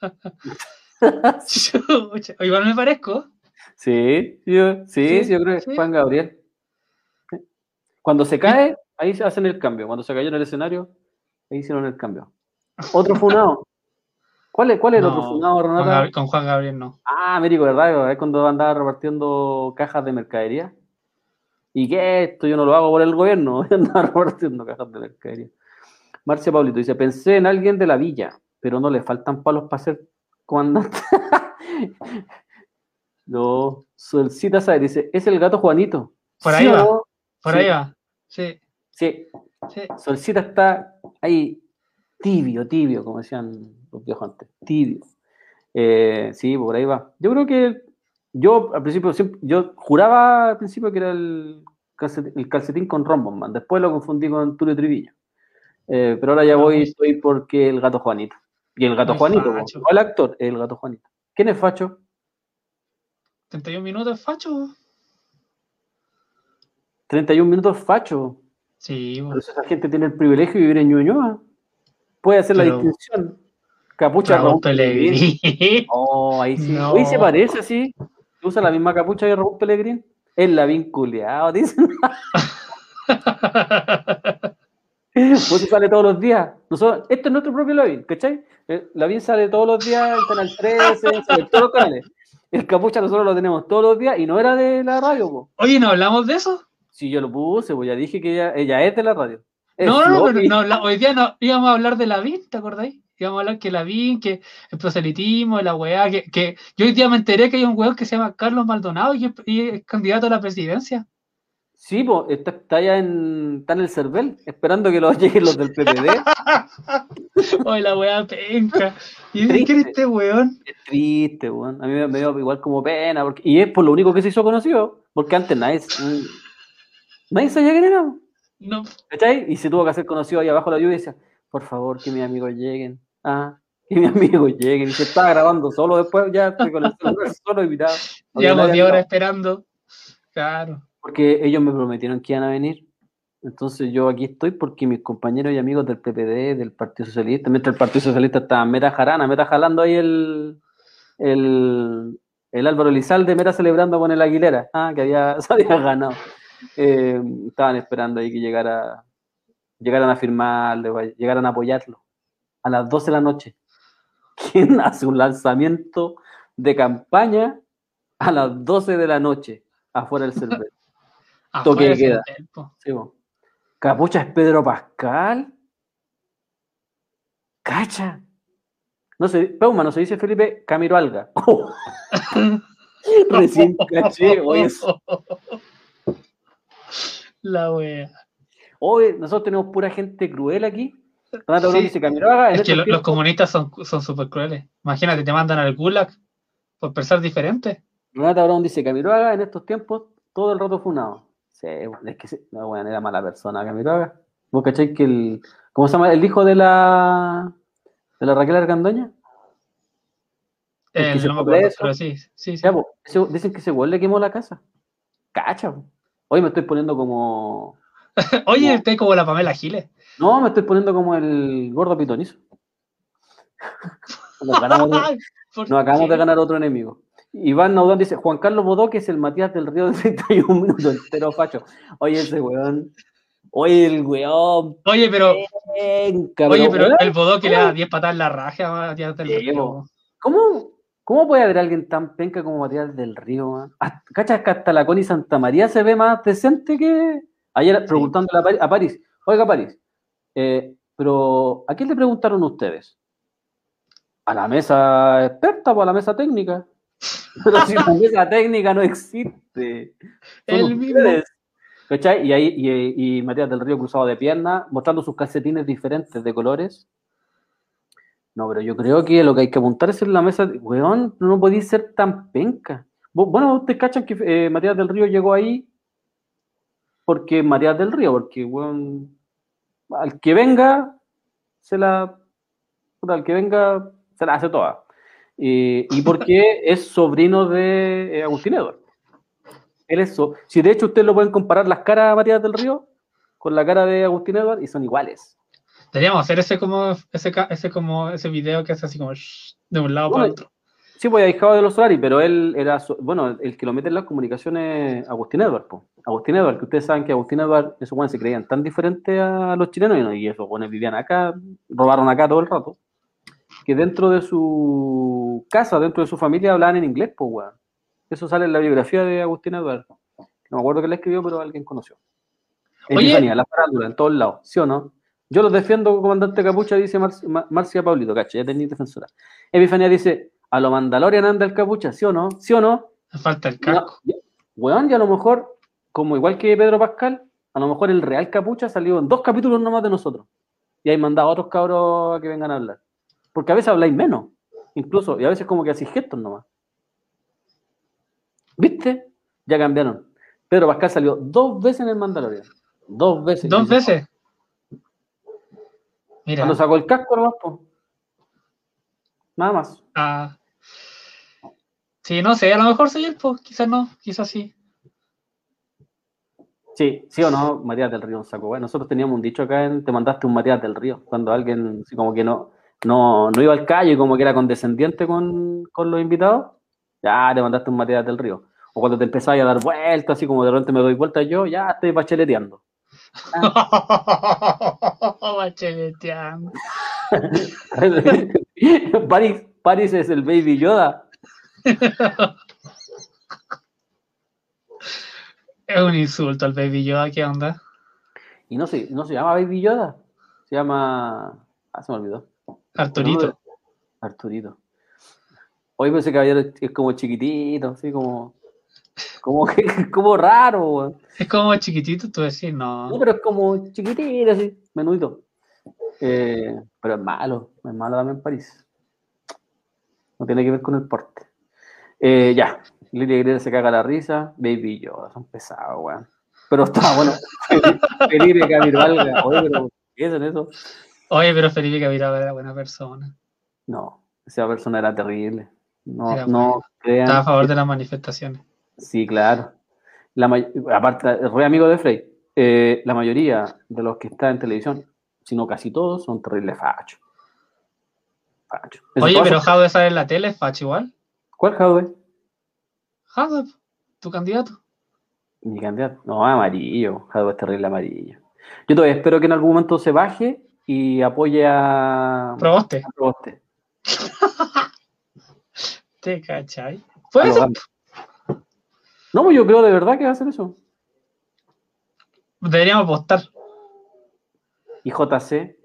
Igual me parezco. Sí, yo, sí, Sí, yo creo que es Juan Gabriel. Cuando se cae, ahí se hacen el cambio. Cuando se cayó en el escenario, ahí hicieron el cambio. Otro funado. ¿Cuál es, cuál es el otro funado, Renata? Gabriel- con Juan Gabriel no. Ah, Américo, ¿verdad? Es cuando andaba repartiendo cajas de mercadería. ¿Y qué es esto? Yo no lo hago por el gobierno. Andaba repartiendo cajas de mercadería. Marcia Pablito dice: Pensé en alguien de la villa, pero no le faltan palos para ser comandante. no, Solcita sabe, dice: Es el gato Juanito. Por ¿Sí ahí o va. No? Por Sí. ahí va. Sí, Sí, sí. Solcita está ahí tibio, tibio, como decían los viejos antes. Tibio. Eh, sí, por ahí va. Yo creo que yo al principio, siempre, yo juraba al principio que era el calcetín, el calcetín con Rombosman. Después lo confundí con Tulio Triviño. Eh, pero ahora ya voy, estoy porque el gato Juanito. Y el gato Juanito, facho. ¿cuál actor? El gato Juanito. ¿Quién es Facho? 31 minutos, facho. 31 minutos Facho. Sí, bueno. si esa gente tiene el privilegio de vivir en Ñuñoa, puede hacer la distinción. Capucha Raúl Pellegrín. Oh, ahí sí. No. Oye, se parece así. Usa la misma capucha de Raúl Pellegrín. Es la vinculeado, dicen. Pues sale todos los días. Nosotros, esto es nuestro propio Lavín, ¿cachai? Lavín sale todos los días en Canal 13, sale en todos los canales. El capucha nosotros lo tenemos todos los días y no era de la radio, po. Oye, ¿no hablamos de eso? Si yo lo puse, pues ya dije que ella, ella es de la radio. Es No, no, no, pero no hoy día no, íbamos a hablar de Lavín, ¿te acordáis? Íbamos a hablar que Lavín, que el proselitismo, la weá, que, que yo hoy día me enteré que hay un weón que se llama Carlos Maldonado y es, y es candidato a la presidencia. Sí, pues está, está allá en, está en el CERVEL, esperando que los lleguen los del PPD. Oye, la weá penca. ¿Y Triste. es este weón? Es triste, weón. A mí me, me dio igual como pena. Porque, y es por lo único que se hizo conocido. Porque antes nadie, nadie sabía quién era. No, ¿Cachai? Y se tuvo que hacer conocido ahí abajo la lluvia y decía, por favor, que mis amigos lleguen. Ah, que mis amigos lleguen. Y se estaba grabando solo después, ya estoy con el celular solo invitado. llevamos 10 horas esperando. Claro. Porque ellos me prometieron que iban a venir. Entonces yo aquí estoy porque mis compañeros y amigos del PPD, del Partido Socialista, mientras el Partido Socialista estaba meta jarana, meta jalando ahí el, el, el Álvaro Elizalde, meta celebrando con el Aguilera, ah, que había, se había ganado. Eh, estaban esperando ahí que llegara, llegaran a firmarle, llegaran a apoyarlo. A las 12 de la noche. ¿Quién hace un lanzamiento de campaña a las 12 de la noche afuera del server? Toque de queda. Sí. Capucha es Pedro Pascal. Cacha. No se, Peuma, no se dice Felipe Camilo Alga. Recién caché, oye, eso. La wea. Oye, nosotros tenemos pura gente cruel aquí. Renata Brown Sí. dice en Es que estos lo- los comunistas son son súper crueles. Imagínate, te mandan al gulag por pensar diferente. Renata Brown dice Camiroaga en estos tiempos todo el rato funado. Sí, es que sí, no, bueno, era mala persona Camiroaga. ¿Vos cacháis que el. ¿Cómo se llama? El hijo de la. de la Raquel Argandoña? El que Eh, se no me acuerdo, pero sí, sí, sí. Ya, po, ese- dicen que ese weón le quemó la casa. Cacha, po. Hoy me estoy poniendo como. Oye, está como la Pamela Giles. No, me estoy poniendo como el gordo pitonizo. Nos, ganamos de- Ay, ¿por nos acabamos de ganar otro enemigo. Iván Naudán dice, Juan Carlos Bodó, que es el Matías del Río de 31 minutos, entero facho. Oye, ese weón. Oye, el weón. Oye, pero, penca, oye, pero el bodó que le da 10 patadas en la raja a Matías del Río. ¿Cómo, ¿Cómo puede haber alguien tan penca como Matías del Río? man? Hasta- ¿Cachas que hasta la Connie Santa María se ve más decente que ayer preguntándole a París, a París, oiga París, eh, pero ¿a quién le preguntaron ustedes? A la mesa experta o a la mesa técnica. Pero si la mesa técnica no existe. El mismo. ¿Cachai? Y ahí y, y Matías del Río cruzado de pierna, mostrando sus calcetines diferentes de colores. No, pero yo creo que lo que hay que apuntar es en la mesa. Weón, no podéis ser tan penca. Bu- Bueno, ustedes cachan que eh, Matías del Río llegó ahí porque Matías del Río, porque weón, al que venga, se la. al que venga, se la hace toda. Eh, y porque es sobrino de eh, Agustín Edward. Él es so- si de hecho ustedes lo pueden comparar las caras a Matías del Río con la cara de Agustín Edward y son iguales. Deberíamos hacer ese como ese, ese como ese video que hace así como shh, de un lado para Bueno, otro. Sí, pues ahijado de los Solari, pero él era, bueno, el que lo mete en las comunicaciones es Agustín Edward, po. Agustín Edward, que ustedes saben que Agustín Edward, esos buenos se creían tan diferentes a los chilenos y, no, y esos buenos vivían acá, robaron acá todo el rato, que dentro de su casa, dentro de su familia, hablaban en inglés, pues, weón. Eso sale en la biografía de Agustín Edward. No me acuerdo que la escribió, pero alguien conoció. Oye. Epifanía, la farándula, en todos lados, ¿sí o no? Yo los defiendo, comandante Capucha, dice Mar- Ma- Marcia Paulito, caché, ya tenéis defensora. Epifanía dice, a lo Mandalorian anda el Capucha, ¿sí o no? ¿Sí o no? Falta el No, casco. ya- weón, y a lo mejor, como igual que Pedro Pascal, a lo mejor el Real Capucha salió en dos capítulos nomás de nosotros. Y hay mandado a otros cabros a que vengan a hablar. Porque a veces habláis menos. incluso, y a veces como que así gestos nomás. ¿Viste? Ya cambiaron. Pedro Pascal salió dos veces en el Mandalorian. Dos veces. ¿Dos veces? Mira. Cuando sacó el casco nomás, po. Nada más. Ah. Sí, no sé, a lo mejor sí, pues quizás no, quizás sí. Sí, sí o no, Matías del Río un saco. Bueno, nosotros teníamos un dicho acá en Te mandaste un Matías del Río, cuando alguien así como que no, no, no iba al calle y como que era condescendiente con, con los invitados, ya te mandaste un Matías del Río. O cuando te empezabas a dar vueltas, así como de repente me doy vuelta yo, ya estoy bacheleteando. Bacheleteando. Paris, Paris es el Baby Yoda. Es un insulto al Baby Yoda, ¿qué onda? Y no se, no se llama Baby Yoda, se llama... Ah, se me olvidó. Arturito. Arturito. Hoy ese caballero es como chiquitito, así como... Como, que, como raro, weón. Es como chiquitito, tú decís, no. No, pero es como chiquitito, así, menudito. Eh, pero es malo, es malo también París. No tiene que ver con el porte. Eh, ya, Lilia Guerrero se caga la risa, Baby Yoda, son pesados, weón. Pero está bueno. Felipe Camiroalga, oye, pero ¿qué es en eso? Oye, pero Felipe Camiroaga era buena persona. No, esa persona era terrible. No, Era no crean. Estaba a favor de las manifestaciones. Sí, claro. La aparte, re amigo de Frey, eh, la mayoría de los que están en televisión, si no casi todos, son terribles fachos. Facho. Oye, pero Jadwe sale en la tele, es facho igual. ¿Cuál Jadwe? Jadwe, tu candidato. Mi candidato. No, amarillo. Jadwe es terrible amarillo. Yo todavía espero que en algún momento se baje y apoye a, Proboste. a Proboste. ¿Te cachai? Puede ser. No, yo creo de verdad que va a hacer eso. Deberíamos apostar. Y JC.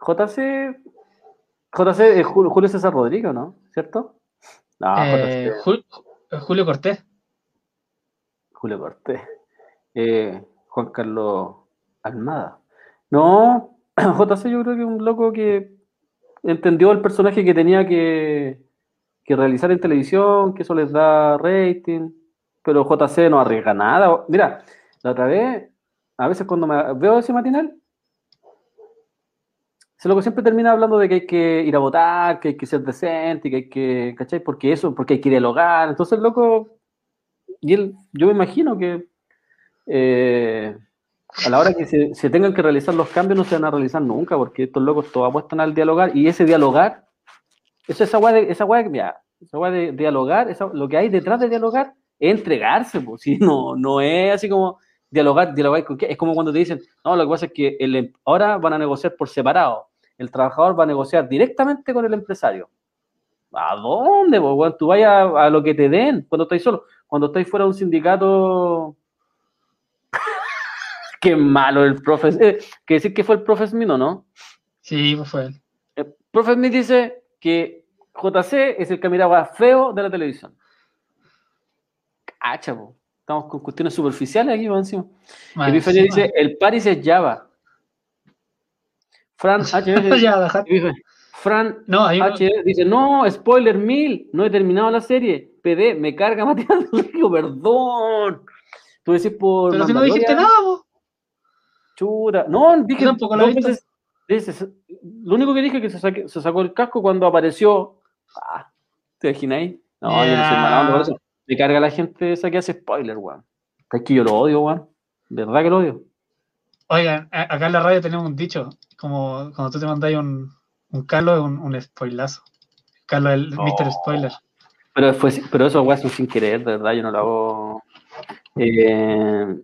JC. JC es Julio, César Rodrigo, ¿no? ¿Cierto? No, Eh. Jul- Julio Cortés. Julio Cortés. Eh, Juan Carlos Almada. No, JC yo creo que es un loco que entendió el personaje que tenía que, que realizar en televisión, que eso les da rating, pero JC no arriesga nada. Mira, la otra vez, a veces cuando me veo ese matinal, ese loco siempre termina hablando de que hay que ir a votar, que hay que ser decente, que hay que, ¿cachai? Porque eso, porque hay que dialogar. Entonces, loco, y él, yo me imagino que eh, a la hora que se, se tengan que realizar los cambios no se van a realizar nunca, porque estos locos todos apuestan al dialogar, y ese dialogar, eso esa weá de, esa weá, mira, esa weá de dialogar, esa- lo que hay detrás de dialogar es entregarse, pues, si no, no es así como dialogar, dialogar con qué, es como cuando te dicen, no, lo que pasa es que el, em- ahora van a negociar por separado, el trabajador va a negociar directamente con el empresario. ¿A dónde? weón? Tú vayas a, a lo que te den cuando estáis solo. Cuando estáis fuera de un sindicato. Qué malo el profe. Eh, que decir que fue el profe Smith, ¿o ¿no? Sí, pues fue él. El profe Smith dice que JC es el que miraba feo de la televisión. Cacha, po. Estamos con cuestiones superficiales aquí, por encima. Epifanio encima. dice: el Paris es Java. Fran H. Ya. Fran No, H dice, no, spoiler mil, no he terminado la serie. PD, me carga Matías Río, perdón. Tú decís por Pero si no dijiste nada, vos. Chura. No, dije tampoco lo dos veces- lo único que dije es que se, saque- se sacó el casco cuando apareció. Ah, ¿Te imagináis? No, yo no soy mala onda. Me carga la gente esa que hace spoiler, weón. Es que yo lo odio, weón. De verdad que lo odio. Oigan, acá en la radio tenemos un dicho, como cuando tú te mandáis un, un Carlos, un, un spoilazo. Carlos, el Oh. Mr. Spoiler. Pero, fue, pero eso, weón, sin querer, de verdad, yo no lo hago. Eh,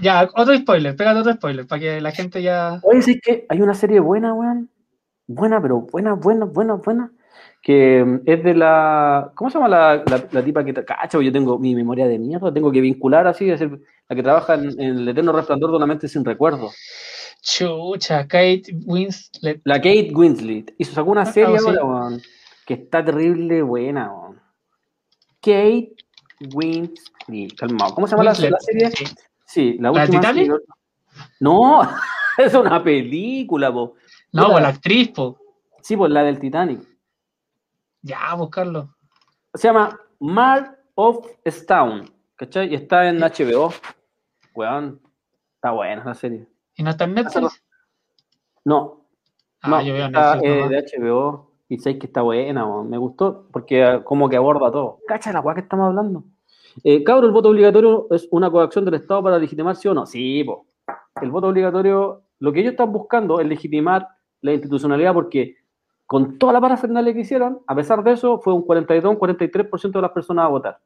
Ya, otro spoiler, pégate otro spoiler, para que la gente ya... Oye, sí que hay una serie buena, weón. Buena, pero buena, buena, buena, buena. Que mm, es de la. ¿Cómo se llama la, la, la tipa que. Cacha, yo tengo mi memoria de mierda, tengo que vincular así, es el- la que trabaja en, en el eterno resplandor de una mente sin recuerdo. Chucha, Kate Winslet. La Kate Winslet. Y se sacó una Ah, serie sí. ahora, weón. Que está terrible buena, weón. Kate Winslet. Calmado. ¿Cómo se llama la, Winslet, la serie? Sí. La ¿La de última. Titanic? No, es una película, po. No, pues la actriz, po. Sí, pues la del Titanic. Ya, buscarlo. Se llama Mar of Stone, ¿cachai? Y está en HBO. Weón, está buena la serie. ¿Y no está en Netflix? No, Ah, no, yo veo está Netflix. eh, de HBO y sé que está buena, me gustó porque como que aborda todo. Cacha la weá que estamos hablando. Eh, cabro, ¿el voto obligatorio es una coacción del Estado para legitimar sí o no? Sí. El voto obligatorio, lo que ellos están buscando es legitimar la institucionalidad porque con toda la parafernalia que hicieron, a pesar de eso, fue un 42, un 43% de las personas a votar.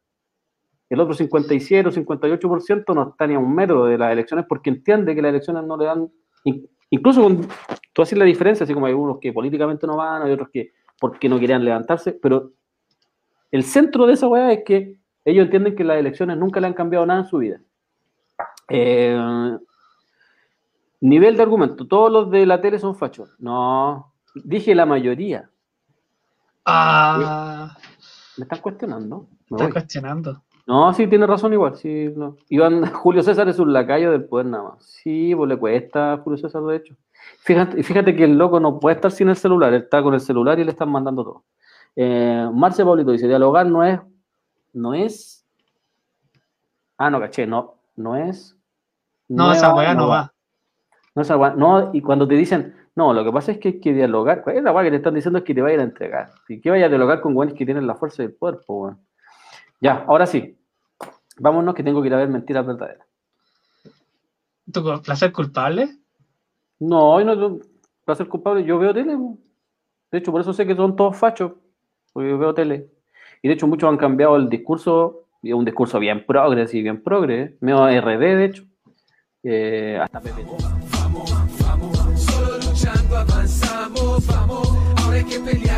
El otro 57 o 58% no está ni a un metro de las elecciones porque entiende que las elecciones no le dan, in- incluso con, tú haces la diferencia, así como hay unos que políticamente no van, hay otros que porque no querían levantarse, pero el centro de esa weá es que ellos entienden que las elecciones nunca le han cambiado nada en su vida. Eh, nivel de argumento, todos los de la tele son fachos. No, dije la mayoría. Ah, ¿Me están cuestionando? Me está voy. cuestionando. No, sí, tiene razón igual. Sí, no. Iván, Julio César es un lacayo del poder nada más. Sí, pues le cuesta a Julio César, de hecho. Fíjate, fíjate que el loco no puede estar sin el celular. Él está con el celular y le están mandando todo. Eh, Marce Paulito dice, dialogar no es... No es... Ah, no, caché. No, no es... No, esa weá no va. No, esa weá- no, y cuando te dicen, no, lo que pasa es que hay que dialogar. ¿Cuál es la weá que te están diciendo? Es que te vayan a entregar. ¿Y que vaya a dialogar con weones que tienen la fuerza del poder, po, weón? Ya, ahora sí. Vámonos que tengo que ir a ver mentiras verdaderas. ¿Tu placer culpable? No, hoy no ser culpable, yo veo tele. De hecho, por eso sé que son todos fachos, porque yo veo tele. Y de hecho, muchos han cambiado el discurso, y un discurso bien progre, sí, bien progre, medio RD, de hecho. Eh, hasta Pepe. Vamos, vamos, solo luchando avanzamos, vamos. Ahora hay que pelear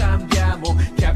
cambiamos, que